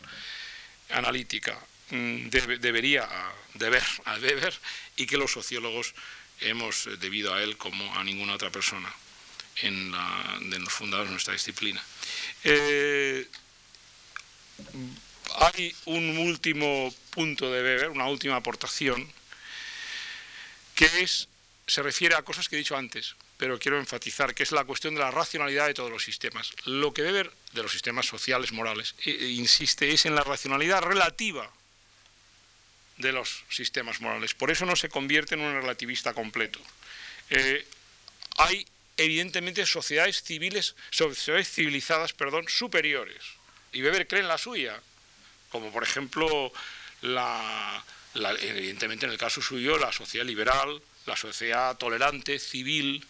analítica mm, debería deber a Weber y que los sociólogos hemos eh, debido a él como a ninguna otra persona en, los fundadores de nuestra disciplina. Eh, hay un último punto de Weber, una última aportación, que es, se refiere a cosas que he dicho antes, pero quiero enfatizar, que es la cuestión de la racionalidad de todos los sistemas. Lo que Weber, de los sistemas sociales, morales, insiste es en la racionalidad relativa de los sistemas morales. Por eso no se convierte en un relativista completo. Eh, hay evidentemente sociedades civiles, sociedades civilizadas, perdón, superiores. Y Weber cree en la suya, como por ejemplo, la, evidentemente en el caso suyo, la sociedad liberal, la sociedad tolerante, civil,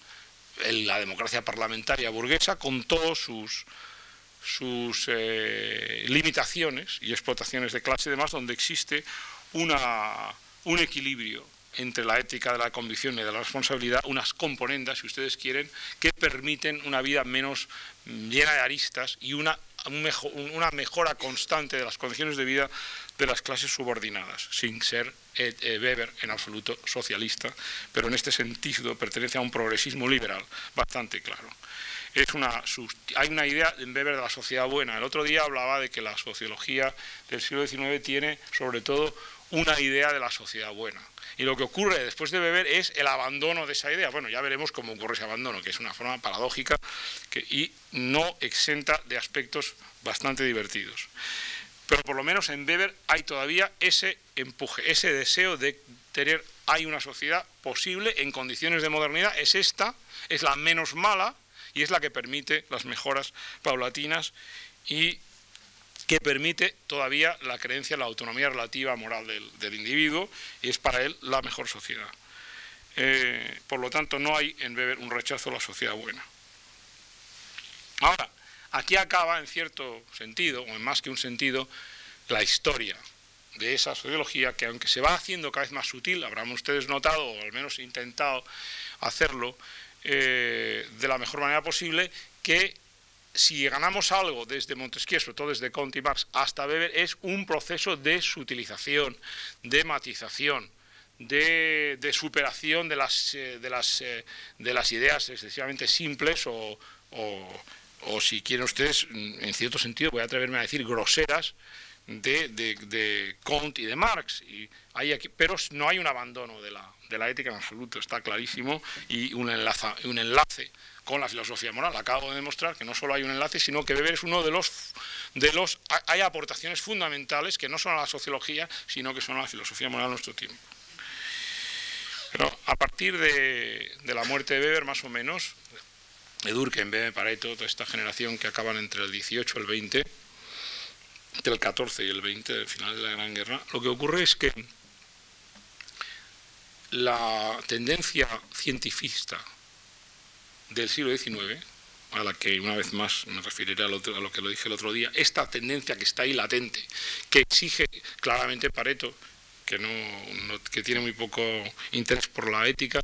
la democracia parlamentaria burguesa, con todos sus, sus eh, limitaciones y explotaciones de clase y demás, donde existe una, un equilibrio entre la ética de la convicción y de la responsabilidad unas componendas, si ustedes quieren, que permiten una vida menos llena de aristas y una, mejora constante de las condiciones de vida de las clases subordinadas, sin ser eh, eh, Weber en absoluto socialista, pero en este sentido pertenece a un progresismo liberal bastante claro. Hay una idea en Weber de la sociedad buena. El otro día hablaba de que la sociología del siglo XIX tiene sobre todo una idea de la sociedad buena y lo que ocurre después de beber es el abandono de esa idea. Bueno, ya veremos cómo ocurre ese abandono, que es una forma paradójica y no exenta de aspectos bastante divertidos. Pero por lo menos en Weber hay todavía ese empuje, ese deseo de tener, hay una sociedad posible en condiciones de modernidad, es esta, es la menos mala y es la que permite las mejoras paulatinas y que permite todavía la creencia en la autonomía relativa moral del, individuo y es para él la mejor sociedad. Eh, por lo tanto, no hay en Weber un rechazo a la sociedad buena. Ahora, aquí acaba, en cierto sentido, o en más que un sentido, la historia de esa sociología que aunque se va haciendo cada vez más sutil, habrán ustedes notado, o al menos intentado hacerlo eh, de la mejor manera posible, que si ganamos algo desde Montesquieu, sobre todo desde Comte y Marx, hasta Weber, es un proceso de sutilización, de matización, de, superación de las, eh, de, las, eh, de las ideas excesivamente simples o, si quieren ustedes, en cierto sentido, voy a atreverme a decir groseras, de, Comte y de Marx. Pero no hay un abandono de la, ética en absoluto, está clarísimo, y un enlace con la filosofía moral. Acabo de demostrar que no solo hay un enlace, sino que Weber es uno de los, de los... Hay aportaciones fundamentales que no son a la sociología, sino que son a la filosofía moral de nuestro tiempo. Pero a partir de, la muerte de Weber, más o menos, de Durkheim, Pareto, toda esta generación que acaban entre el 18 y el 20, entre el 14 y el 20, el final de la Gran Guerra, lo que ocurre es que la tendencia cientifista del siglo XIX, a la que una vez más me referiré a lo, que lo dije el otro día, esta tendencia que está ahí latente, que exige claramente Pareto, que, no, que tiene muy poco interés por la ética,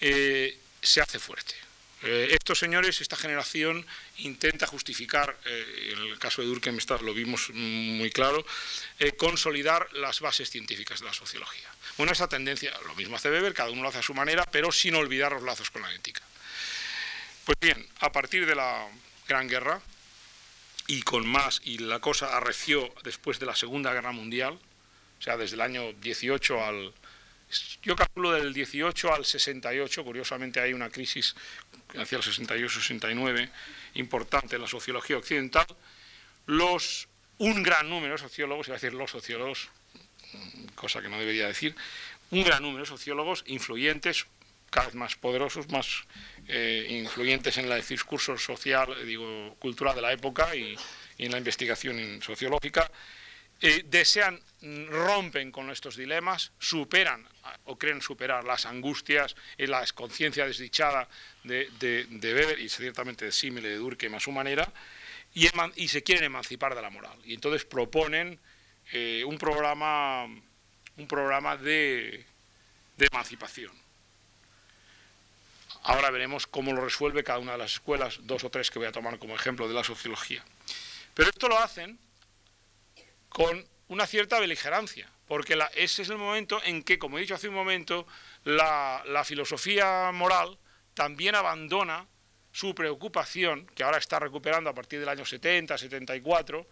eh, se hace fuerte. Eh, estos señores, esta generación, intenta justificar, eh, en el caso de Durkheim lo vimos muy claro, consolidar las bases científicas de la sociología. Bueno, esa tendencia, lo mismo hace Weber, cada uno lo hace a su manera, pero sin olvidar los lazos con la ética. Pues bien, a partir de la Gran Guerra, y con más, y la cosa arreció después de la Segunda Guerra Mundial, o sea, desde el año 18 al Yo calculo del 18 al 68, curiosamente hay una crisis hacia el 68-69 importante en la sociología occidental, los, un gran número de sociólogos, iba a decir los sociólogos, cosa que no debería decir, un gran número de sociólogos influyentes, cada vez más poderosos, más eh, influyentes en el discurso social, digo, cultural de la época y, en la investigación sociológica, eh, desean, rompen con estos dilemas, superan o creen superar las angustias y la conciencia desdichada de, Weber y ciertamente de Simmel y de Durkheim a su manera, y, se quieren emancipar de la moral. Y entonces proponen eh, un programa, un programa de emancipación. Ahora veremos cómo lo resuelve cada una de las escuelas, dos o tres que voy a tomar como ejemplo de la sociología. Pero esto lo hacen con una cierta beligerancia, porque ese es el momento en que, como he dicho hace un momento, la, la filosofía moral también abandona su preocupación, que ahora está recuperando a partir del año 70, 74,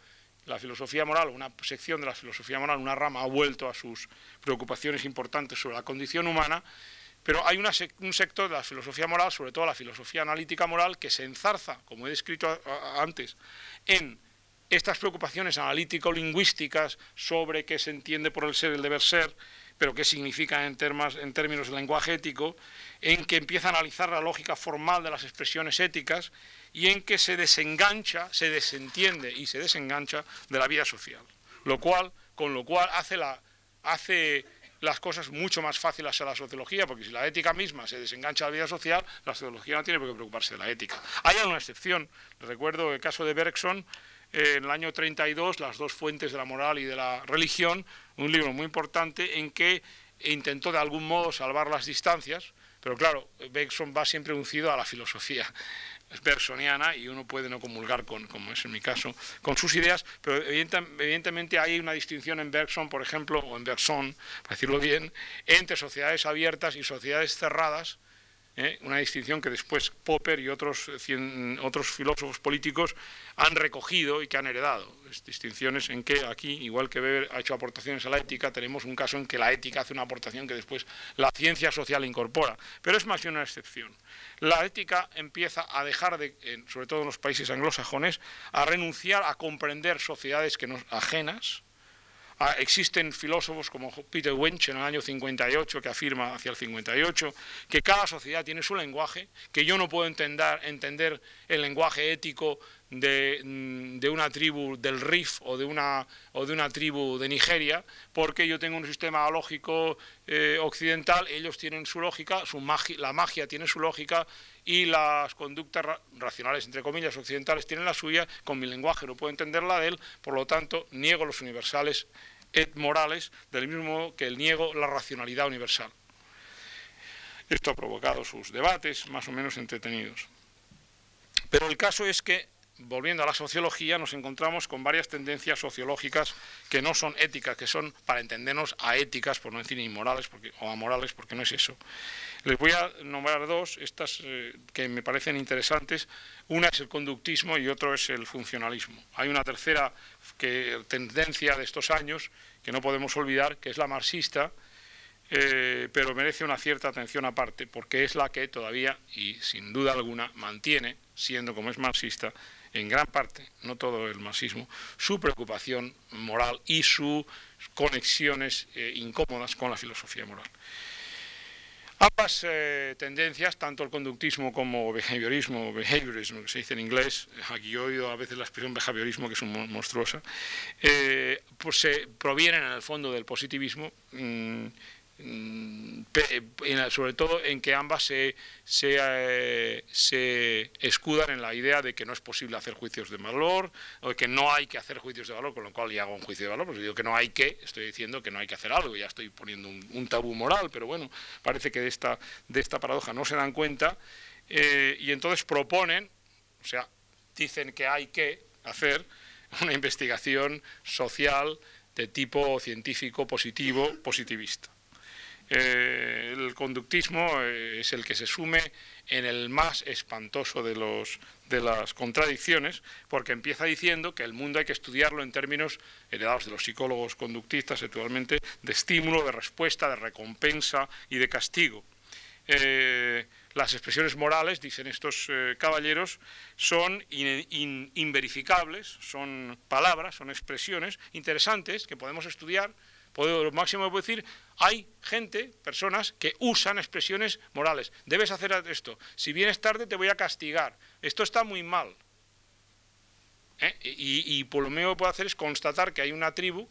la filosofía moral, una sección de la filosofía moral, una rama, ha vuelto a sus preocupaciones importantes sobre la condición humana, pero hay un sector de la filosofía moral, sobre todo la filosofía analítica moral, que se enzarza, como he descrito antes, en estas preocupaciones analítico-lingüísticas sobre qué se entiende por el ser, el deber ser, pero qué significa en, en términos de lenguaje ético, en que empieza a analizar la lógica formal de las expresiones éticas y en que se desengancha, se desentiende y se desengancha de la vida social. Lo cual, con lo cual hace, la, hace las cosas mucho más fáciles a la sociología, porque si la ética misma se desengancha de la vida social, la sociología no tiene por qué preocuparse de la ética. Hay alguna excepción. Recuerdo el caso de Bergson, en el año 32, Las dos fuentes de la moral y de la religión, un libro muy importante en que intentó de algún modo salvar las distancias, pero claro, Bergson va siempre uncido a la filosofía bersoniana y uno puede no comulgar con, como es en mi caso, con sus ideas, pero evidentemente hay una distinción en Bergson, por ejemplo, o en Bergson, para decirlo bien, entre sociedades abiertas y sociedades cerradas, ¿eh? una distinción que después Popper y otros, otros filósofos políticos han recogido y que han heredado. distinciones en que aquí, igual que Weber ha hecho aportaciones a la ética, tenemos un caso en que la ética hace una aportación que después la ciencia social incorpora. Pero es más que una excepción. La ética empieza a dejar de, sobre todo en los países anglosajones, a renunciar a comprender sociedades que nos ajenas, Ah, existen filósofos como Peter Winch en el año 58 que afirma hacia el 58 que cada sociedad tiene su lenguaje, que yo no puedo entender, el lenguaje ético de, mm, una tribu del Rif o de una, o de una tribu de Nigeria, porque yo tengo un sistema lógico eh, occidental, ellos tienen su lógica, su la magia tiene su lógica y las conductas racionales, entre comillas, occidentales tienen la suya, con mi lenguaje no puedo entender la de él, por lo tanto niego los universales morales, del mismo modo que el niego la racionalidad universal. Esto ha provocado sus debates más o menos entretenidos. Pero el caso es que volviendo a la sociología, nos encontramos con varias tendencias sociológicas que no son éticas, que son, para entendernos, a éticas, por no decir inmorales porque, o amorales, porque no es eso. Les voy a nombrar dos, estas eh, que me parecen interesantes. Una es el conductismo y otro es el funcionalismo. Hay una tercera que, tendencia de estos años que no podemos olvidar, que es la marxista, eh, pero merece una cierta atención aparte, porque es la que todavía, y sin duda alguna, mantiene, siendo como es marxista, en gran parte, no todo el marxismo, su preocupación moral y sus conexiones eh, incómodas con la filosofía moral. Ambas eh, tendencias, tanto el conductismo como behaviorismo, behaviorismo, que se dice en inglés, aquí yo he oído a veces la expresión behaviorismo, que es monstruosa, eh, pues se provienen en el fondo del positivismo, Mm, sobre todo en que ambas se, eh, se, escudan en la idea de que no es posible hacer juicios de valor, o de que no hay que hacer juicios de valor, con lo cual ya hago un juicio de valor, pues digo que no hay que, estoy diciendo que no hay que hacer algo, ya estoy poniendo un, tabú moral, pero bueno, parece que de esta, de esta paradoja no se dan cuenta, eh, y entonces proponen, o sea, dicen que hay que hacer una investigación social de tipo científico, positivo, positivista. Eh, el conductismo eh, es el que se sume en el más espantoso de, los, de las contradicciones, porque empieza diciendo que el mundo hay que estudiarlo en términos heredados de los psicólogos conductistas actualmente, de estímulo, de respuesta, de recompensa y de castigo. Eh, las expresiones morales, dicen estos caballeros, son inverificables, son palabras, son expresiones interesantes que podemos estudiar lo máximo que puedo decir, hay gente, personas, que usan expresiones morales. Debes hacer esto. Si vienes tarde te voy a castigar. Esto está muy mal. ¿Eh? Y, por lo menos que puedo hacer es constatar que hay una tribu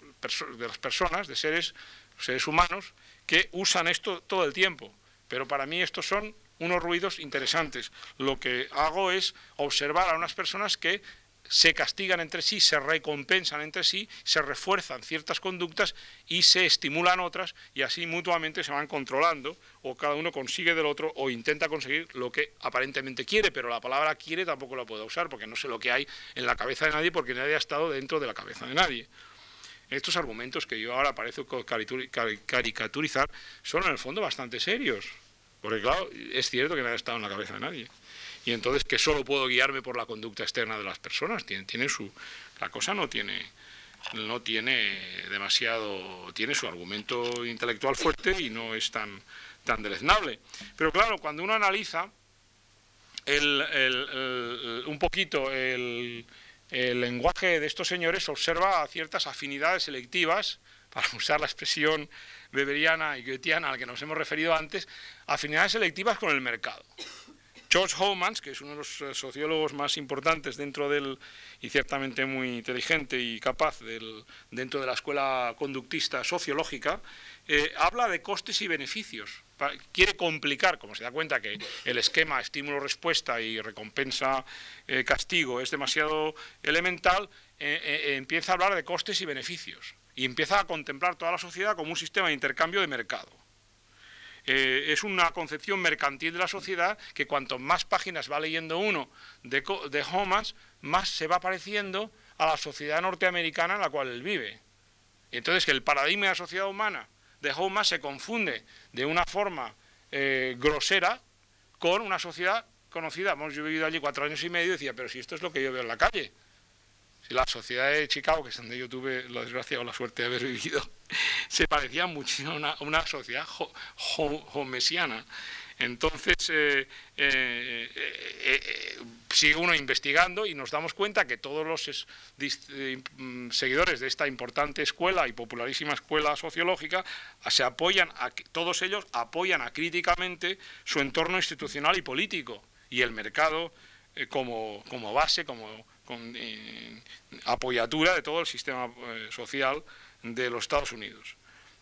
de las personas, de seres, seres humanos, que usan esto todo el tiempo. Pero para mí estos son unos ruidos interesantes. Lo que hago es observar a unas personas que se castigan entre sí, se recompensan entre sí, se refuerzan ciertas conductas y se estimulan otras y así mutuamente se van controlando o cada uno consigue del otro o intenta conseguir lo que aparentemente quiere, pero la palabra quiere tampoco la puedo usar porque no sé lo que hay en la cabeza de nadie porque nadie ha estado dentro de la cabeza de nadie. Estos argumentos que yo ahora parezco caricaturizar son en el fondo bastante serios, porque claro, es cierto que nadie ha estado en la cabeza de nadie y entonces que solo puedo guiarme por la conducta externa de las personas. Tiene, su, la cosa no tiene, no tiene demasiado, tiene su argumento intelectual fuerte y no es tan, tan deleznable. Pero claro, cuando uno analiza un poquito el, el lenguaje de estos señores, observa ciertas afinidades selectivas, para usar la expresión beberiana y goetiana a la que nos hemos referido antes, afinidades selectivas con el mercado. George Homans, que es uno de los eh, sociólogos más importantes dentro del, y ciertamente muy inteligente y capaz del, dentro de la escuela conductista sociológica, eh, habla de costes y beneficios. Quiere complicar, como se da cuenta que el esquema estímulo-respuesta y recompensa-castigo es demasiado elemental, eh, empieza a hablar de costes y beneficios y empieza a contemplar toda la sociedad como un sistema de intercambio de mercado. Eh, es una concepción mercantil de la sociedad que cuanto más páginas va leyendo uno de, de Homas, más se va pareciendo a la sociedad norteamericana en la cual él vive. Entonces que el paradigma de la sociedad humana de Homas se confunde de una forma eh, grosera con una sociedad conocida. Hemos vivido allí cuatro años y medio y decía, pero si esto es lo que yo veo en la calle. La sociedad de Chicago, que es donde yo tuve la desgracia o la suerte de haber vivido, se parecía muchísimo a una, sociedad homesiana. Entonces, eh, eh, eh, sigue uno investigando y nos damos cuenta que todos los seguidores de esta importante escuela y popularísima escuela sociológica se apoyan, a, todos ellos apoyan acríticamente su entorno institucional y político y el mercado como base, como eh, apoyatura de todo el sistema eh, social de los Estados Unidos.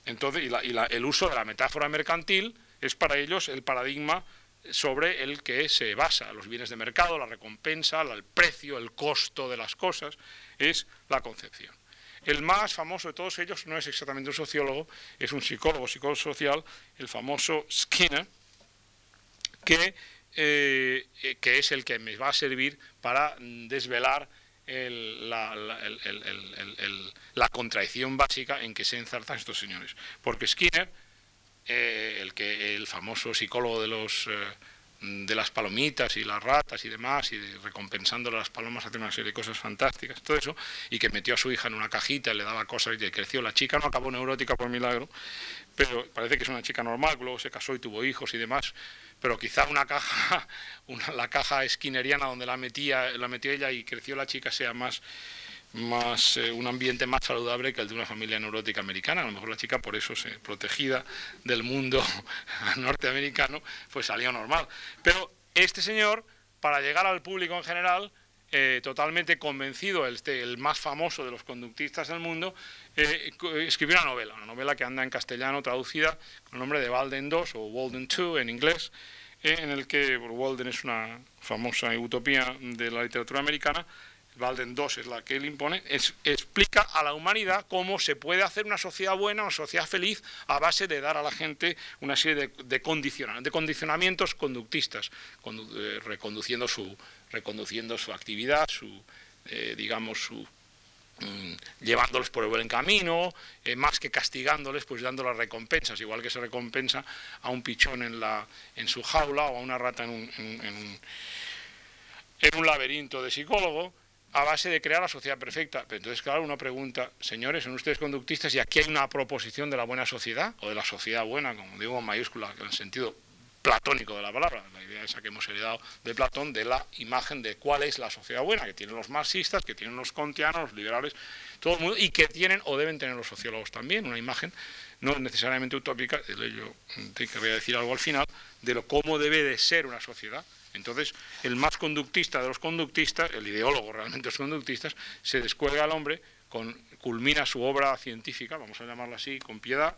Entonces, y, el uso de la metáfora mercantil es para ellos el paradigma sobre el que se basa los bienes de mercado, la recompensa, el precio, el costo de las cosas, es la concepción. El más famoso de todos ellos no es exactamente un sociólogo, es un psicólogo, psicólogo social, el famoso Skinner, que eh, que es el que me va a servir para desvelar la, contradicción básica en que se enzarzan estos señores. Porque Skinner, eh, el, que, el famoso psicólogo de los... Eh, de las palomitas y las ratas y demás, y recompensando a las palomas hace una serie de cosas fantásticas, todo eso, y que metió a su hija en una cajita y le daba cosas y creció. La chica no acabó neurótica por milagro, pero parece que es una chica normal, luego se casó y tuvo hijos y demás, pero quizá una caja, la caja skinneriana donde la metía, la metió ella y creció la chica sea más, más eh, un ambiente más saludable que el de una familia neurótica americana. A lo mejor la chica por eso, se, protegida del mundo norteamericano, pues salió normal. Pero este señor, para llegar al público en general, eh, totalmente convencido, el, el, más famoso de los conductistas del mundo, eh, escribió una novela, una novela que anda en castellano traducida con el nombre de Walden II o Walden II en inglés, eh, en el que Walden es una famosa utopía de la literatura americana, Walden II es la que él impone, explica a la humanidad cómo se puede hacer una sociedad buena, una sociedad feliz, a base de dar a la gente una serie de, de, condicionamientos conductistas, reconduciendo su reconduciendo su actividad, su, eh, digamos, su llevándoles por el buen camino, eh, más que castigándoles, pues dándoles recompensas, igual que se recompensa a un pichón en, la, en su jaula o a una rata en un, en un laberinto de psicólogo, a base de crear la sociedad perfecta. Pero entonces, claro, uno pregunta, señores, ¿son ustedes conductistas y aquí hay una proposición de la buena sociedad o de la sociedad buena, como digo en mayúscula, en el sentido platónico de la palabra, la idea esa que hemos heredado de Platón, de la imagen de cuál es la sociedad buena, que tienen los marxistas, que tienen los kantianos, los liberales, todo el mundo, y que tienen o deben tener los sociólogos también, una imagen no necesariamente utópica, yo te querría decir algo al final, de lo cómo debe de ser una sociedad, entonces, el más conductista de los conductistas, el ideólogo realmente de los conductistas, se descuelga al hombre, con, culmina su obra científica, vamos a llamarla así, con piedad,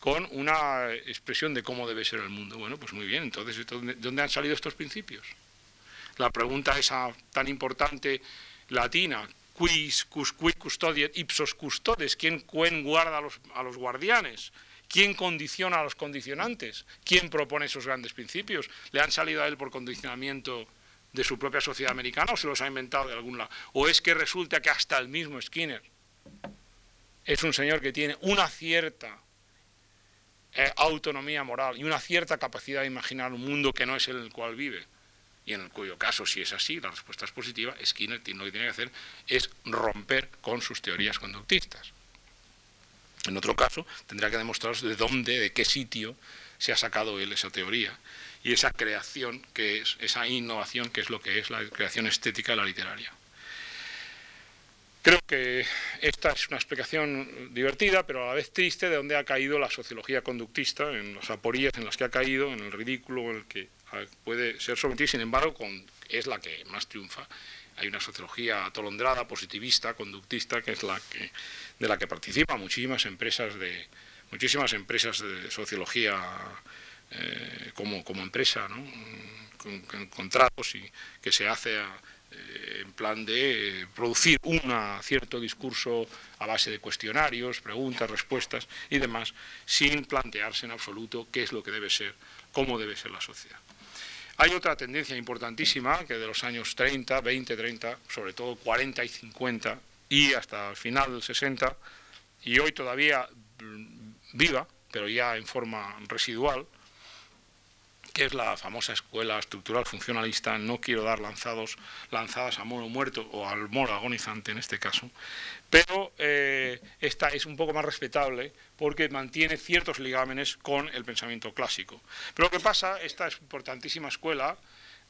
con una expresión de cómo debe ser el mundo. Bueno, pues muy bien, entonces, ¿de dónde han salido estos principios? La pregunta esa tan importante latina, quis, cusqui custodiet ipsos custodes, ¿quién, guarda a los, a los guardianes? ¿Quién condiciona a los condicionantes? ¿Quién propone esos grandes principios? ¿Le han salido a él por condicionamiento de su propia sociedad americana o se los ha inventado de algún lado? ¿O es que resulta que hasta el mismo Skinner es un señor que tiene una cierta eh, autonomía moral y una cierta capacidad de imaginar un mundo que no es el cual vive? Y en el cuyo caso, si es así, la respuesta es positiva, Skinner lo que tiene que hacer es romper con sus teorías conductistas. En otro caso, tendrá que demostraros de dónde, de qué sitio se ha sacado él esa teoría y esa creación que es, esa innovación que es lo que es la creación estética de la literaria. Creo que esta es una explicación divertida, pero a la vez triste, de dónde ha caído la sociología conductista, en las aporías en las que ha caído, en el ridículo en el que puede ser sometida, sin embargo, es la que más triunfa. Hay una sociología atolondrada, positivista, conductista, que es la que de la que participan muchísimas empresas de muchísimas empresas de sociología eh, como, empresa, ¿no? con, contratos y que se hace eh, en plan de producir un cierto discurso a base de cuestionarios, preguntas, respuestas y demás, sin plantearse en absoluto qué es lo que debe ser, cómo debe ser la sociedad. Hay otra tendencia importantísima que de los años 30, 20, 30, sobre todo 40 y 50, y hasta el final del 60, y hoy todavía viva, pero ya en forma residual, que es la famosa escuela estructural funcionalista, no quiero dar lanzados, lanzadas a mono muerto o al moro agonizante en este caso, pero eh, esta es un poco más respetable porque mantiene ciertos ligámenes con el pensamiento clásico. Pero lo que pasa, esta es importantísima escuela,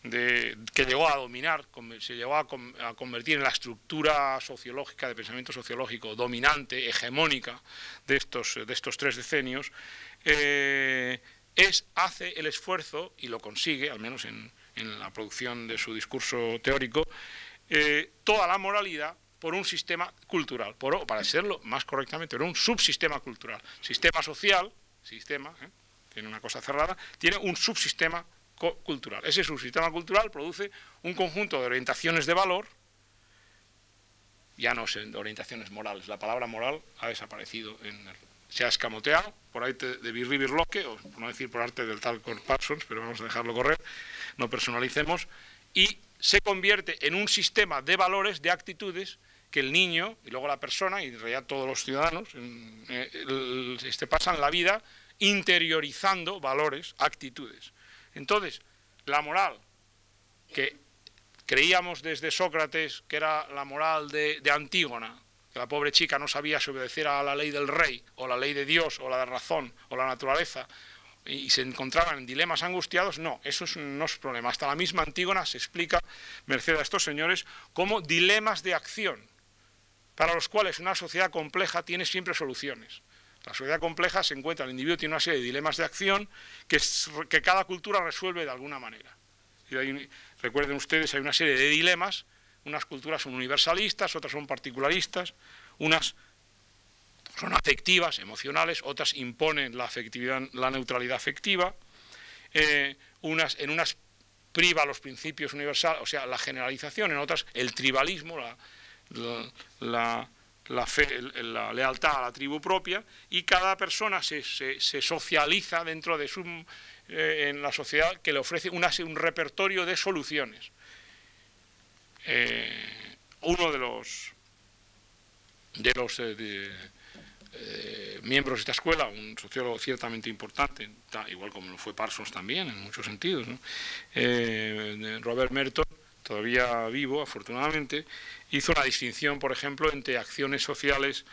que llegó a dominar, se llegó a, convertir en la estructura sociológica, de pensamiento sociológico dominante, hegemónica de estos, de estos tres decenios, eh, es, hace el esfuerzo, y lo consigue, al menos en, la producción de su discurso teórico, eh, toda la moralidad por un sistema cultural, para decirlo más correctamente, por un subsistema cultural. Sistema social, sistema, ¿eh? tiene una cosa cerrada, tiene un subsistema cultural. Ese subsistema cultural produce un conjunto de orientaciones de valor, ya no son orientaciones morales, la palabra moral ha desaparecido, se ha escamoteado, por ahí de Birri o por no decir por arte del tal Parsons, pero vamos a dejarlo correr, no personalicemos, y se convierte en un sistema de valores, de actitudes, que el niño y luego la persona, y en realidad todos los ciudadanos, eh, este, pasan la vida interiorizando valores, actitudes. Entonces, la moral, que creíamos desde Sócrates que era la moral de, Antígona, que la pobre chica no sabía si obedecer a la ley del rey, o la ley de Dios, o la de razón, o la naturaleza, y se encontraban en dilemas angustiados, no, eso no es problema. Hasta la misma Antígona se explica, merced a estos señores, como dilemas de acción, para los cuales una sociedad compleja tiene siempre soluciones. La sociedad compleja se encuentra, el individuo tiene una serie de dilemas de acción que, que cada cultura resuelve de alguna manera. Y recuerden ustedes, hay una serie de dilemas, unas culturas son universalistas, otras son particularistas, unas son afectivas, emocionales, otras imponen la, afectividad, la neutralidad afectiva, eh, unas, en unas priva los principios universales, o sea, la generalización, en otras el tribalismo, la la, lealtad a la tribu propia y cada persona se, socializa dentro de su, eh, en la sociedad que le ofrece un repertorio de soluciones. Eh, uno de los de los eh, eh, miembros de esta escuela, un sociólogo ciertamente importante, igual como lo fue Parsons también, en muchos sentidos, Robert Merton, todavía vivo, afortunadamente, hizo una distinción, por ejemplo, entre acciones sociales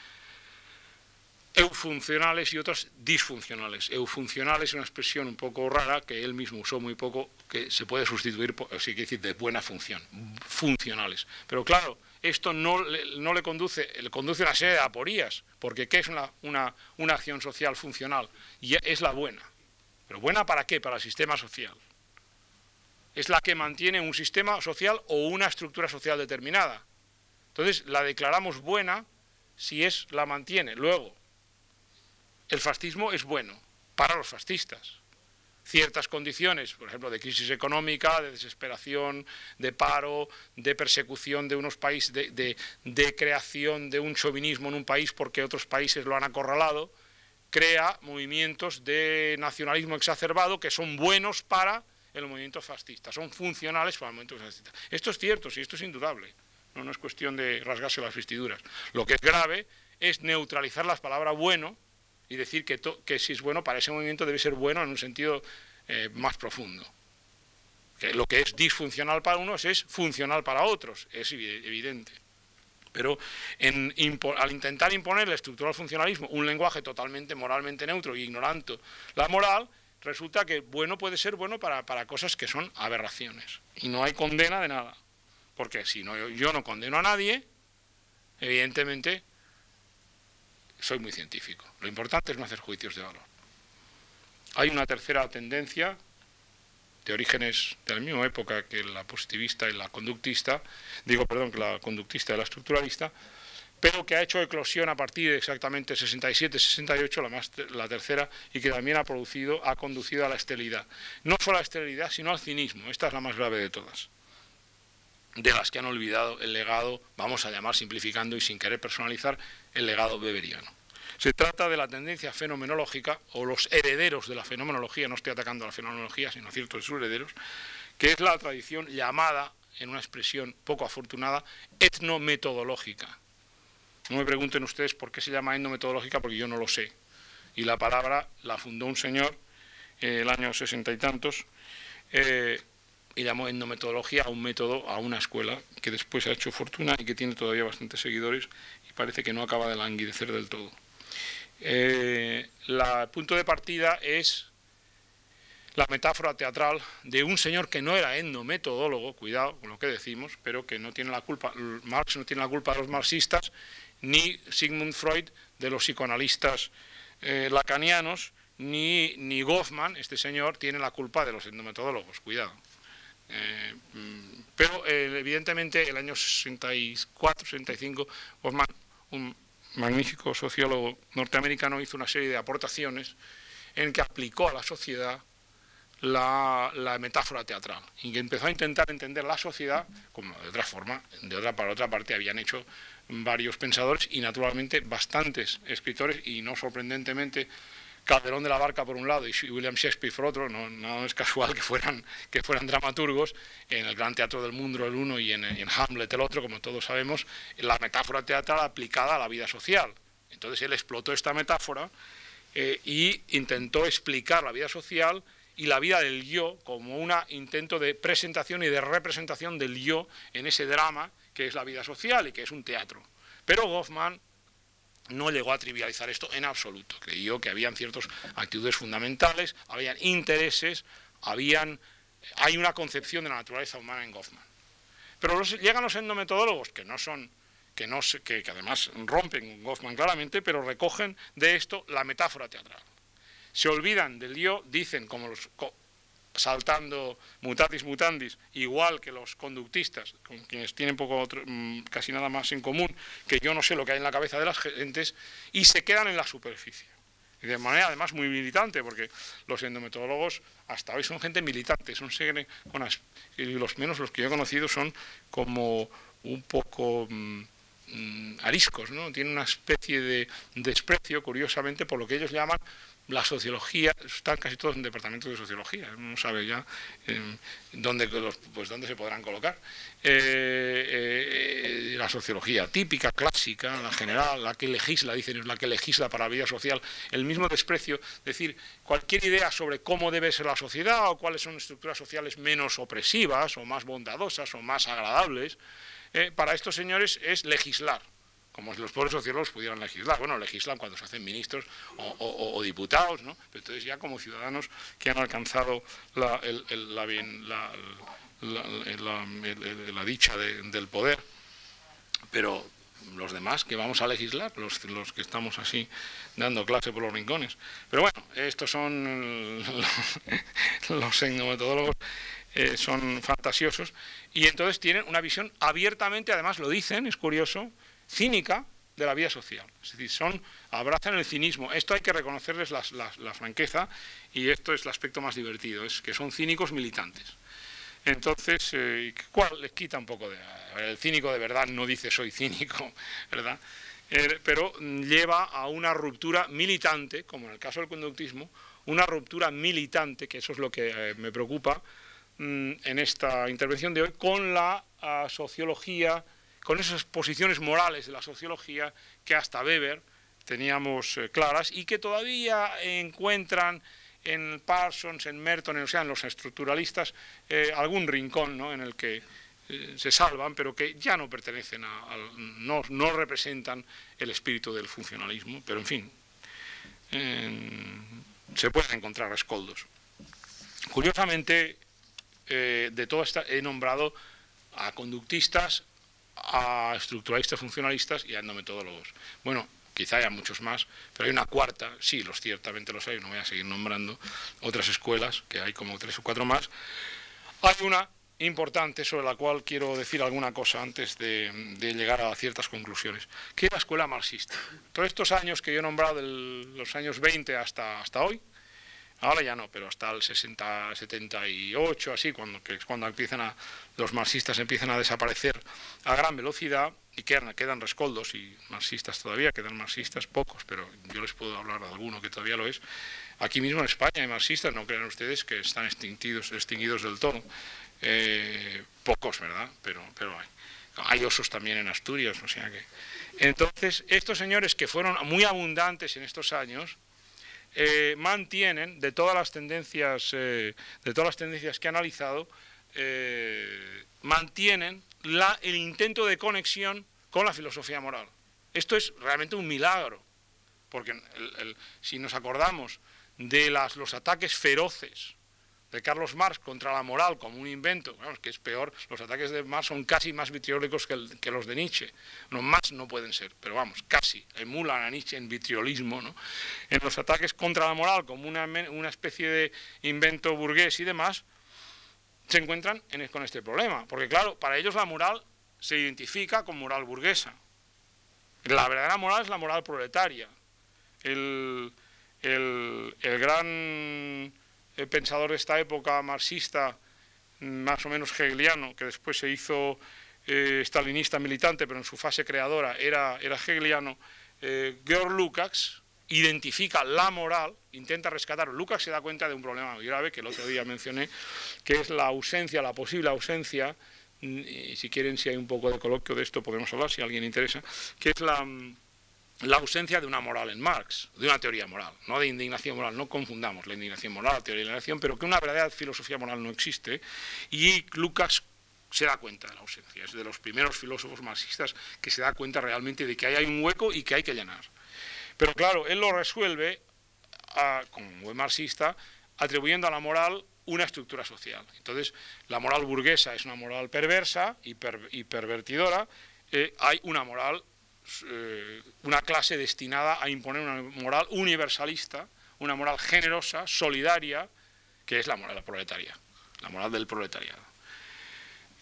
eufuncionales y otras disfuncionales. Eufuncionales es una expresión un poco rara que él mismo usó muy poco, que se puede sustituir por, así que decir, de buena función, funcionales. Pero claro, esto no, le conduce, le conduce a una serie de aporías, porque ¿qué es una, una, una acción social funcional? Y es la buena. ¿Pero buena para qué? Para el sistema social. Es la que mantiene un sistema social o una estructura social determinada. Entonces, la declaramos buena si es la mantiene. Luego, el fascismo es bueno para los fascistas. Ciertas condiciones, por ejemplo, de crisis económica, de desesperación, de paro, de persecución de unos países, de, creación de un chauvinismo en un país porque otros países lo han acorralado, crea movimientos de nacionalismo exacerbado que son buenos para el movimiento fascista, son funcionales para el movimiento fascista. Esto es cierto, sí, esto es indudable. No, no es cuestión de rasgarse las vestiduras. Lo que es grave es neutralizar las palabras bueno y decir que, que si es bueno para ese movimiento debe ser bueno en un sentido eh, más profundo. Que lo que es disfuncional para unos es funcional para otros, es evidente. Pero al intentar imponer la estructura del funcionalismo un lenguaje totalmente moralmente neutro e ignorante la moral, resulta que bueno puede ser bueno para, para, cosas que son aberraciones. Y no hay condena de nada. Porque si no, yo no condeno a nadie, evidentemente soy muy científico. Lo importante es no hacer juicios de valor. Hay una tercera tendencia de orígenes de la misma época que la positivista y la conductista, digo, perdón, que la conductista y la estructuralista, pero que ha hecho eclosión a partir de exactamente 67-68, la, más, la tercera, y que también ha producido, ha conducido a la esterilidad. No solo a la esterilidad, sino al cinismo. Esta es la más grave de todas de las que han olvidado el legado, vamos a llamar simplificando y sin querer personalizar, el legado beberiano. Se trata de la tendencia fenomenológica o los herederos de la fenomenología, no estoy atacando a la fenomenología, sino a ciertos de sus herederos, que es la tradición llamada, en una expresión poco afortunada, etnometodológica. No me pregunten ustedes por qué se llama etnometodológica, porque yo no lo sé. Y la palabra la fundó un señor eh, el año sesenta y tantos, eh, y llamó etnometodología a un método, a una escuela, que después ha hecho fortuna y que tiene todavía bastantes seguidores parece que no acaba de languidecer del todo. Eh, el punto de partida es la metáfora teatral de un señor que no era etnometodólogo, cuidado con lo que decimos, pero que no tiene la culpa, Marx no tiene la culpa de los marxistas, ni Sigmund Freud de los psicoanalistas eh, lacanianos, ni, ni Goffman, este señor, tiene la culpa de los etnometodólogos, cuidado. Eh, pero eh, evidentemente el año 64, 65, Osman, un magnífico sociólogo norteamericano, hizo una serie de aportaciones en que aplicó a la sociedad la, metáfora teatral y que empezó a intentar entender la sociedad como de otra forma, de otra para otra parte habían hecho varios pensadores y naturalmente bastantes escritores y no sorprendentemente Calderón de la Barca por un lado y William Shakespeare por otro, no, es casual que fueran, dramaturgos en el Gran Teatro del Mundo el uno y en, Hamlet el otro, como todos sabemos, la metáfora teatral aplicada a la vida social. Entonces él explotó esta metáfora e intentó explicar la vida social y la vida del yo como un intento de presentación y de representación del yo en ese drama que es la vida social y que es un teatro. Pero Goffman no llegó a trivializar esto en absoluto. Creyó que habían ciertas actitudes fundamentales, habían intereses, habían, hay una concepción de la naturaleza humana en Goffman. Pero llegan los endometodólogos, que no son, que, no, que, que además rompen Goffman claramente, pero recogen de esto la metáfora teatral. Se olvidan del yo, dicen, como los saltando mutatis mutandis, igual que los conductistas, con quienes tienen poco mm, casi nada más en común, que yo no sé lo que hay en la cabeza de las gentes, y se quedan en la superficie. Y de manera además muy militante, porque los endometodólogos hasta hoy son gente militante, son con y los menos los que yo he conocido son como un poco mm, mm, ariscos, ¿no? tiene una especie de desprecio, curiosamente, por lo que ellos llaman la sociología, están casi todos en departamentos de sociología, no sabe ya eh, dónde, pues, dónde se podrán colocar. Eh, eh, la sociología típica, clásica, la general, la que legisla, dicen, es la que legisla para la vida social, el mismo desprecio, es decir, cualquier idea sobre cómo debe ser la sociedad o cuáles son estructuras sociales menos opresivas o más bondadosas o más agradables, para estos señores es legislar como si los pobres sociólogos pudieran legislar. Bueno, legislan cuando se hacen ministros o, diputados, ¿no? Pero entonces ya como ciudadanos que han alcanzado la, dicha del poder. Pero los demás que vamos a legislar, los, los que estamos así dando clase por los rincones. Pero bueno, estos son los etnometodólogos, eh, son fantasiosos y entonces tienen una visión abiertamente, además lo dicen, es curioso, cínica de la vida social. Es decir, son, abrazan el cinismo. Esto hay que reconocerles la, franqueza y esto es el aspecto más divertido, es que son cínicos militantes. Entonces, eh, ¿cuál les quita un poco de... El cínico de verdad no dice soy cínico, ¿verdad? Eh, pero lleva a una ruptura militante, como en el caso del conductismo, una ruptura militante, que eso es lo que eh, me preocupa mm, en esta intervención de hoy, con la ah, sociología con esas posiciones morales de la sociología que hasta Weber teníamos eh, claras y que todavía encuentran en Parsons, en Merton, o sea, en los estructuralistas, eh, algún rincón en el que eh, se salvan, pero que ya no pertenecen a, no, no, representan el espíritu del funcionalismo, pero en fin, se pueden encontrar escoldos. Curiosamente, de todo esto he nombrado a conductistas, a estructuralistas funcionalistas y a endometodólogos. Bueno, quizá haya muchos más, pero hay una cuarta, sí, los ciertamente los hay, no voy a seguir nombrando otras escuelas, que hay como tres o cuatro más. Hay una importante sobre la cual quiero decir alguna cosa antes de, llegar a ciertas conclusiones, que es la escuela marxista. Todos estos años que yo he nombrado, de los años 20 hasta, hasta hoy, Ahora ya no, pero hasta el 60, 78, así, cuando, cuando empiezan a, los marxistas empiezan a desaparecer a gran velocidad y quedan, quedan rescoldos y marxistas todavía, quedan marxistas pocos, pero yo les puedo hablar de alguno que todavía lo es. Aquí mismo en España hay marxistas, no crean ustedes que están extinguidos, extinguidos del todo. Eh, pocos, ¿verdad? Pero, pero hay. Hay osos también en Asturias, o sea que... Entonces, estos señores que fueron muy abundantes en estos años, eh, mantienen, de todas las tendencias, eh, de todas las tendencias que he analizado, eh, mantienen la, el intento de conexión con la filosofía moral. Esto es realmente un milagro, porque si nos acordamos de las, los ataques feroces de Carlos Marx contra la moral como un invento, que es peor, los ataques de Marx son casi más vitriólicos que, los de Nietzsche. No, más no pueden ser, pero vamos, casi, emulan a Nietzsche en vitriolismo. ¿no? En los ataques contra la moral como una, una especie de invento burgués y demás, se encuentran con este problema. Porque claro, para ellos la moral se identifica con moral burguesa. La verdadera moral es la moral proletaria. el, el gran el pensador de esta época marxista, más o menos hegeliano, que después se hizo eh, stalinista militante, pero en su fase creadora era, era hegeliano, eh, Georg Lukács identifica la moral, intenta rescatar. Lukács se da cuenta de un problema grave que el otro día mencioné, que es la ausencia, la posible ausencia, mm, si quieren, si hay un poco de coloquio de esto, podemos hablar, si a alguien interesa, que es la mm, la ausencia de una moral en Marx, de una teoría moral, no de indignación moral, no confundamos la indignación moral, la teoría de la indignación, pero que una verdadera filosofía moral no existe y Lucas se da cuenta de la ausencia, es de los primeros filósofos marxistas que se da cuenta realmente de que hay un hueco y que hay que llenar. Pero claro, él lo resuelve, como un buen marxista, atribuyendo a la moral una estructura social. Entonces, la moral burguesa es una moral perversa y, pervertidora, eh, hay una moral eh, una clase destinada a imponer una moral universalista, una moral generosa, solidaria, que es la moral proletaria, la moral del proletariado.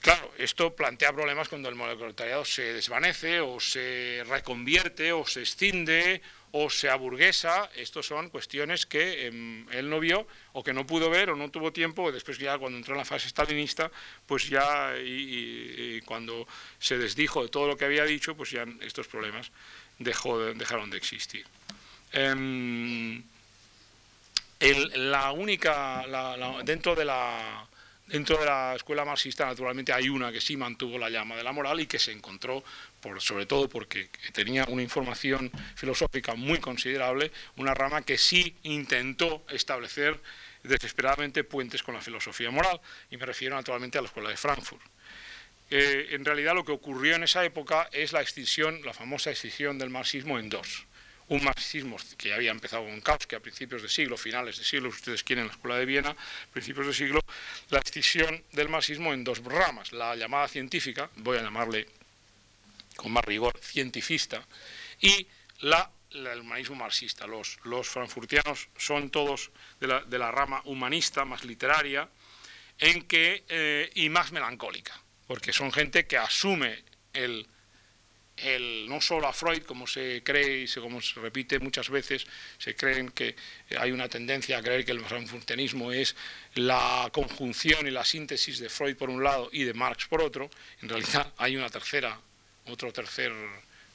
Claro, esto plantea problemas cuando el proletariado se desvanece o se reconvierte o se escinde o se aburguesa, estos son cuestiones que em, él no vio o que no pudo ver o no tuvo tiempo, después ya cuando entró en la fase stalinista, pues ya y, cuando se desdijo de todo lo que había dicho, pues ya estos problemas dejaron de existir. Em, la única, Dentro de la escuela marxista, naturalmente, hay una que sí mantuvo la llama de la moral y que se encontró, sobre todo porque tenía una información filosófica muy considerable, una rama que sí intentó establecer desesperadamente puentes con la filosofía moral, y me refiero naturalmente a la escuela de Frankfurt. Eh, en realidad lo que ocurrió en esa época es la extinción, la famosa extinción del marxismo en dos un marxismo que ya había empezado con Kautsky a principios de siglo, finales de siglo, si ustedes quieren, la Escuela de Viena, principios de siglo, la extinción del marxismo en dos ramas, la llamada científica, voy a llamarle con más rigor cientifista, y la, el humanismo marxista. Los, los frankfurtianos son todos de la, de la, rama humanista, más literaria, en que, eh, y más melancólica, porque son gente que asume el el, no solo a Freud, como se cree y se, como se repite muchas veces, se creen que hay una tendencia a creer que el frankfurtianismo es la conjunción y la síntesis de Freud por un lado y de Marx por otro. En realidad hay una tercera, otro tercer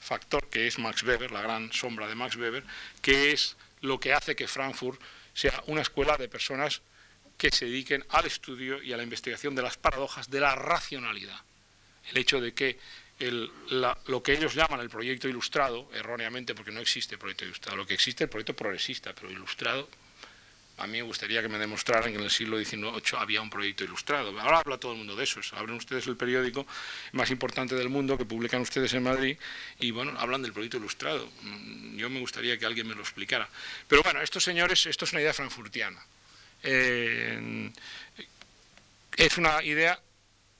factor que es Max Weber, la gran sombra de Max Weber, que es lo que hace que Frankfurt sea una escuela de personas que se dediquen al estudio y a la investigación de las paradojas de la racionalidad. El hecho de que lo que ellos llaman el proyecto ilustrado, erróneamente porque no existe proyecto ilustrado, lo que existe es el proyecto progresista, pero ilustrado, a mí me gustaría que me demostraran que en el siglo XVIII había un proyecto ilustrado. Ahora habla todo el mundo de eso, abren ustedes el periódico más importante del mundo que publican ustedes en Madrid y bueno, hablan del proyecto ilustrado. Mm, yo me gustaría que alguien me lo explicara. Pero bueno, estos señores, esto es una idea frankfurtiana. Eh, es una idea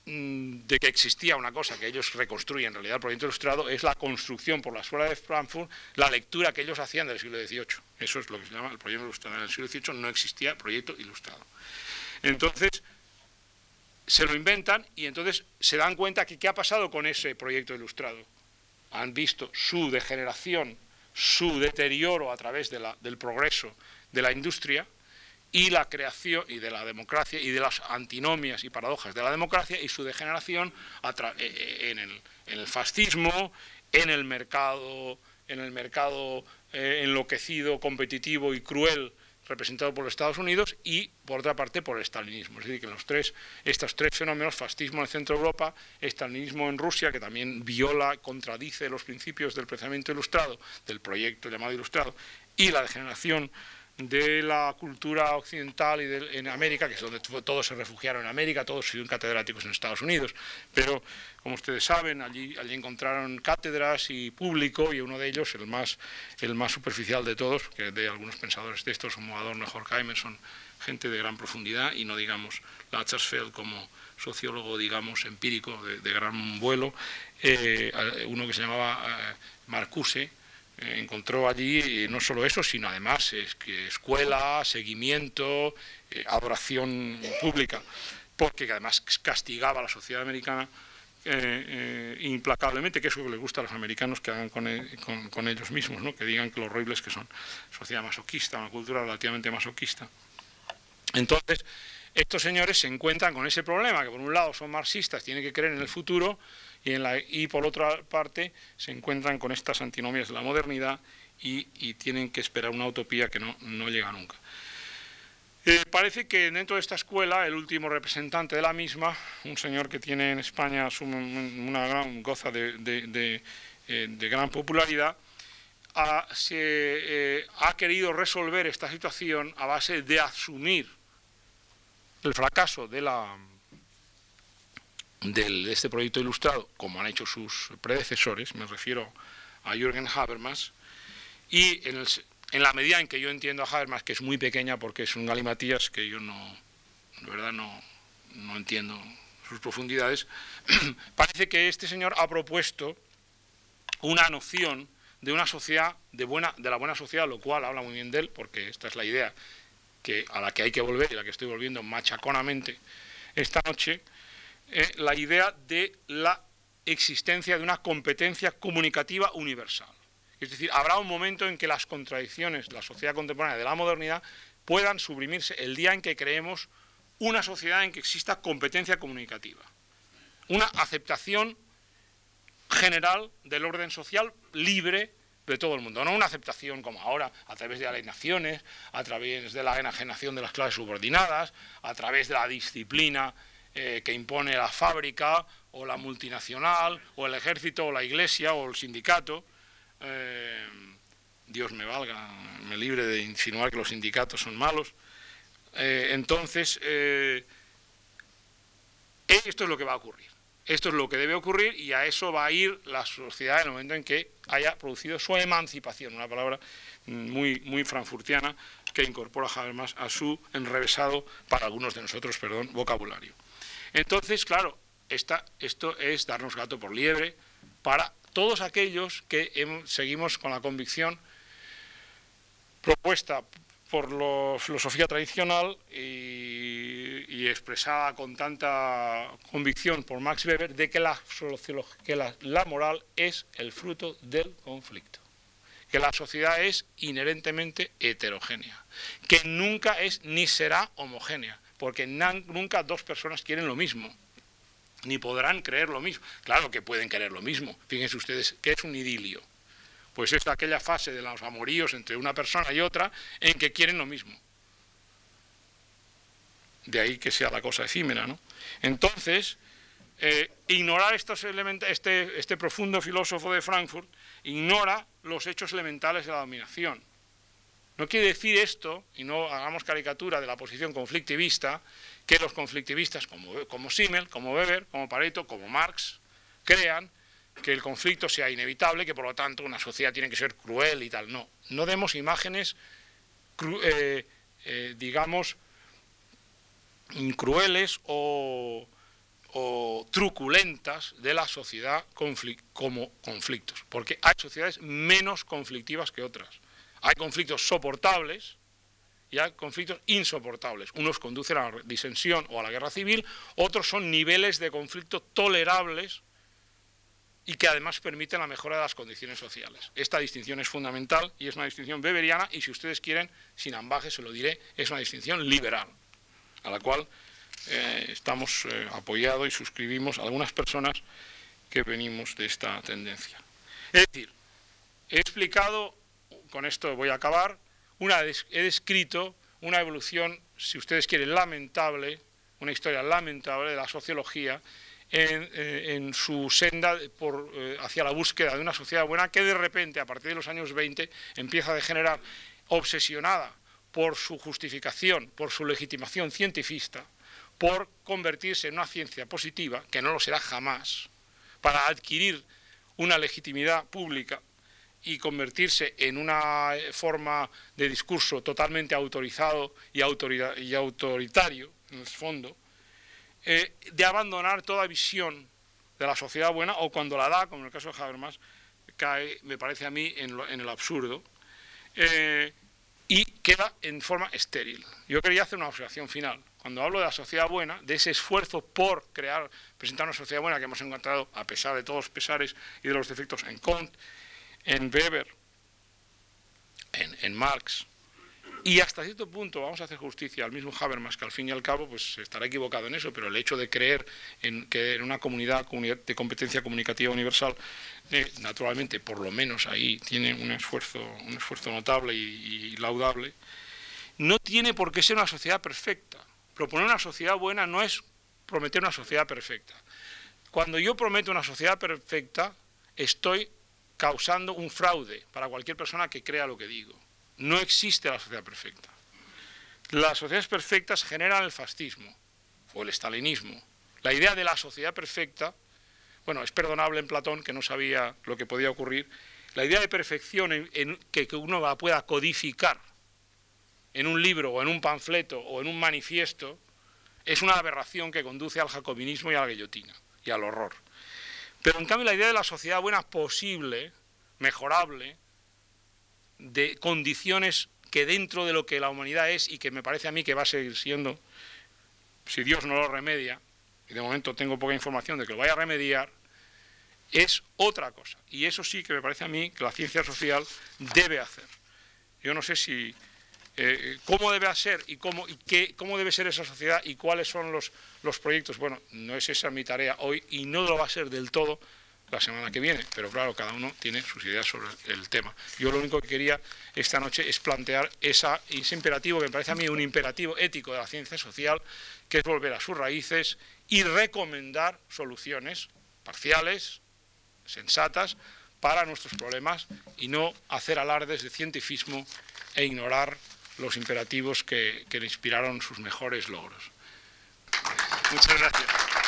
de que existía una cosa que ellos reconstruyen en realidad el proyecto ilustrado es la construcción por la escuela de Frankfurt, la lectura que ellos hacían del siglo XVIII. Eso es lo que se llama el proyecto ilustrado. En el siglo XVIII no existía proyecto ilustrado. Entonces, se lo inventan y entonces se dan cuenta que qué ha pasado con ese proyecto ilustrado. Han visto su degeneración, su deterioro a través del progreso de la industria, y la creación y de la democracia y de las antinomias y paradojas de la democracia y su degeneración eh, eh, en el, fascismo, en el mercado, en el mercado eh, enloquecido, competitivo y cruel representado por los Estados Unidos y, por otra parte, por el estalinismo. Es decir, que los tres, estos tres fenómenos, fascismo en el centro de Europa, estalinismo en Rusia, que también viola, contradice los principios del pensamiento ilustrado, del proyecto llamado ilustrado, y la degeneración de la cultura occidental y en América, que es donde todos se refugiaron en América, todos fueron catedráticos en Estados Unidos, pero como ustedes saben, allí, allí encontraron cátedras y público, y uno de ellos, el más, el más superficial de todos, que de algunos pensadores de estos, como Adorno Horkheimer, son gente de gran profundidad, y no digamos Latzersfeld como sociólogo, digamos, empírico, de, gran vuelo, eh, uno que se llamaba eh, Marcuse, encontró allí no solo eso, sino además es que escuela, seguimiento, eh, adoración pública, porque además castigaba a la sociedad americana eh, eh, implacablemente, que es lo que les gusta a los americanos que hagan con, con, ellos mismos, ¿no? que digan que lo horribles que son. Sociedad masoquista, una cultura relativamente masoquista. Entonces, estos señores se encuentran con ese problema, que por un lado son marxistas, tienen que creer en el futuro, y, por otra parte se encuentran con estas antinomias de la modernidad y, tienen que esperar una utopía que no, llega nunca. Eh, parece que dentro de esta escuela, el último representante de la misma, un señor que tiene en España una gran goza de, eh, gran popularidad, eh, ha querido resolver esta situación a base de asumir el fracaso de la, de este proyecto ilustrado, como han hecho sus predecesores, me refiero a Jürgen Habermas, y en, la medida en que yo entiendo a Habermas, que es muy pequeña porque es un galimatías que yo no, de verdad no, no entiendo sus profundidades, parece que este señor ha propuesto una noción de una sociedad, de, buena, de la buena sociedad, lo cual habla muy bien de él, porque esta es la idea que, a la que hay que volver y a la que estoy volviendo machaconamente esta noche, eh, la idea de la existencia de una competencia comunicativa universal, Es decir, habrá un momento en que las contradicciones de la sociedad contemporánea de la modernidad puedan suprimirse el día en que creemos una sociedad en que exista competencia comunicativa, una aceptación general del orden social libre de todo el mundo, no una aceptación como ahora a través de alienaciones, a través de la enajenación de las clases subordinadas, a través de la disciplina eh, que impone la fábrica o la multinacional o el ejército o la iglesia o el sindicato. Eh, Dios me valga, me libre de insinuar que los sindicatos son malos. Eh, entonces, esto es lo que va a ocurrir. Esto es lo que debe ocurrir y a eso va a ir la sociedad en el momento en que haya producido su emancipación, una palabra muy, muy frankfurtiana que incorpora Habermas a su enrevesado, para algunos de nosotros, perdón, vocabulario. Entonces, claro, esto es darnos gato por liebre para todos aquellos que seguimos con la convicción propuesta por la filosofía tradicional y, expresada con tanta convicción por Max Weber de que, la, moral es el fruto del conflicto, que la sociedad es inherentemente heterogénea, que nunca es ni será homogénea, porque nunca dos personas quieren lo mismo, ni podrán creer lo mismo. Claro que pueden querer lo mismo. Fíjense ustedes que es un idilio. Pues es aquella fase de los amoríos entre una persona y otra en que quieren lo mismo. De ahí que sea la cosa efímera, ¿no? Entonces, eh, ignorar estos este, este profundo filósofo de Frankfurt, ignora los hechos elementales de la dominación. No quiere decir esto, y no hagamos caricatura de la posición conflictivista, que los conflictivistas como, como Simmel, como Weber, como Pareto, como Marx, crean que el conflicto sea inevitable, que por lo tanto una sociedad tiene que ser cruel y tal. No, no demos imágenes, eh, eh, digamos, crueles o, truculentas de la sociedad como conflictos, porque hay sociedades menos conflictivas que otras. Hay conflictos soportables y hay conflictos insoportables. Unos conducen a la disensión o a la guerra civil, otros son niveles de conflicto tolerables y que además permiten la mejora de las condiciones sociales. Esta distinción es fundamental y es una distinción beberiana y si ustedes quieren, sin ambaje se lo diré, es una distinción liberal, a la cual eh, estamos eh, apoyados y suscribimos algunas personas que venimos de esta tendencia. Es decir, he explicado, con esto voy a acabar, he descrito una evolución, si ustedes quieren, lamentable, una historia lamentable de la sociología eh, en, su senda eh, hacia la búsqueda de una sociedad buena que de repente, a partir de los años 20, empieza a degenerar obsesionada por su justificación, por su legitimación cientifista, por convertirse en una ciencia positiva, que no lo será jamás, para adquirir una legitimidad pública y convertirse en una eh, forma de discurso totalmente autorizado y, y autoritario, en el fondo, eh, de abandonar toda visión de la sociedad buena o cuando la da, como en el caso de Habermas, cae, me parece a mí, en, el absurdo eh, y queda en forma estéril. Yo quería hacer una observación final. Cuando hablo de la sociedad buena, de ese esfuerzo por crear, presentar una sociedad buena que hemos encontrado, a pesar de todos los pesares y de los defectos, en Kant, en Weber, en, Marx, y hasta cierto punto vamos a hacer justicia al mismo Habermas, que al fin y al cabo pues estará equivocado en eso, pero el hecho de creer en que en una comunidad, de competencia comunicativa universal, eh, naturalmente, por lo menos ahí tiene un esfuerzo, un esfuerzo notable y, laudable, no tiene por qué ser una sociedad perfecta. Proponer una sociedad buena no es prometer una sociedad perfecta. Cuando yo prometo una sociedad perfecta, estoy causando un fraude para cualquier persona que crea lo que digo. No existe la sociedad perfecta. Las sociedades perfectas generan el fascismo o el estalinismo. La idea de la sociedad perfecta, bueno, es perdonable en Platón, que no sabía lo que podía ocurrir. La idea de perfección que, que uno la pueda codificar en un libro o en un panfleto o en un manifiesto es una aberración que conduce al jacobinismo y a la guillotina y al horror. Pero en cambio la idea de la sociedad buena posible, mejorable, de condiciones que dentro de lo que la humanidad es y que me parece a mí que va a seguir siendo, si Dios no lo remedia, y de momento tengo poca información de que lo vaya a remediar, es otra cosa. Y eso sí que me parece a mí que la ciencia social debe hacer. Yo no sé si eh, cómo debe ser y, cómo, qué, cómo debe ser esa sociedad y cuáles son los, proyectos. Bueno, no es esa mi tarea hoy y no lo va a ser del todo la semana que viene, pero claro, cada uno tiene sus ideas sobre el tema. Yo lo único que quería esta noche es plantear ese imperativo, que me parece a mí un imperativo ético de la ciencia social, que es volver a sus raíces y recomendar soluciones parciales, sensatas, para nuestros problemas y no hacer alardes de cientifismo e ignorar los imperativos que, le inspiraron sus mejores logros. Muchas gracias.